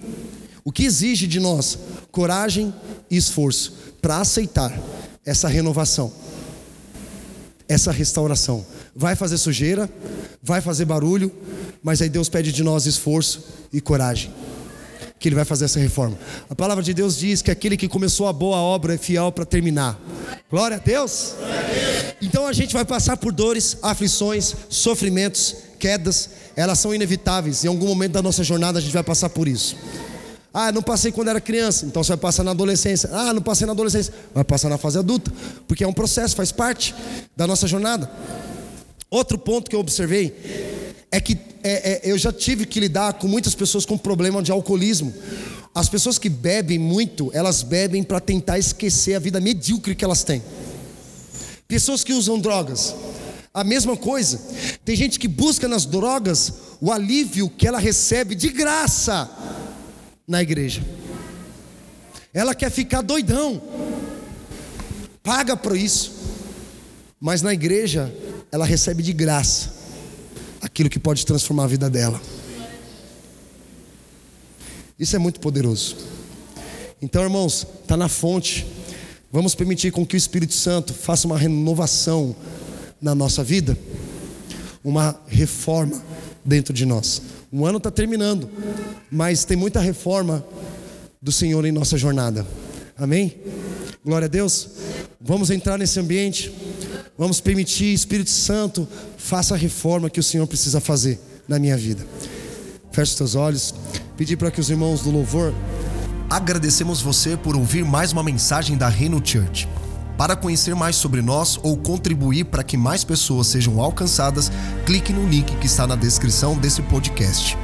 O que exige de nós? Coragem e esforço para aceitar essa renovação, essa restauração. Vai fazer sujeira, vai fazer barulho, mas aí Deus pede de nós esforço e coragem. Que Ele vai fazer essa reforma. A palavra de Deus diz que aquele que começou a boa obra é fiel para terminar. Glória a Deus. Então a gente vai passar por dores, aflições, sofrimentos, quedas, elas são inevitáveis. Em algum momento da nossa jornada a gente vai passar por isso. Ah, não passei quando era criança, então você vai passar na adolescência. Ah, não passei na adolescência, vai passar na fase adulta, porque é um processo, faz parte da nossa jornada. Outro ponto que eu observei é que é, é, eu já tive que lidar com muitas pessoas com problema de alcoolismo. As pessoas que bebem muito, elas bebem para tentar esquecer a vida medíocre que elas têm. Pessoas que usam drogas, a mesma coisa. Tem gente que busca nas drogas o alívio que ela recebe de graça na igreja. Ela quer ficar doidão, paga por isso, mas na igreja ela recebe de graça aquilo que pode transformar a vida dela. Isso é muito poderoso. Então, irmãos, está na fonte. Vamos permitir com que o Espírito Santo faça uma renovação na nossa vida, uma reforma dentro de nós. O ano está terminando, mas tem muita reforma do Senhor em nossa jornada. Amém? Glória a Deus. Vamos entrar nesse ambiente. Vamos permitir, Espírito Santo, faça a reforma que o Senhor precisa fazer na minha vida. Feche os teus olhos. Pedir para que os irmãos do louvor. Agradecemos você por ouvir mais uma mensagem da Reino Church. Para conhecer mais sobre nós ou contribuir para que mais pessoas sejam alcançadas, clique no link que está na descrição desse podcast.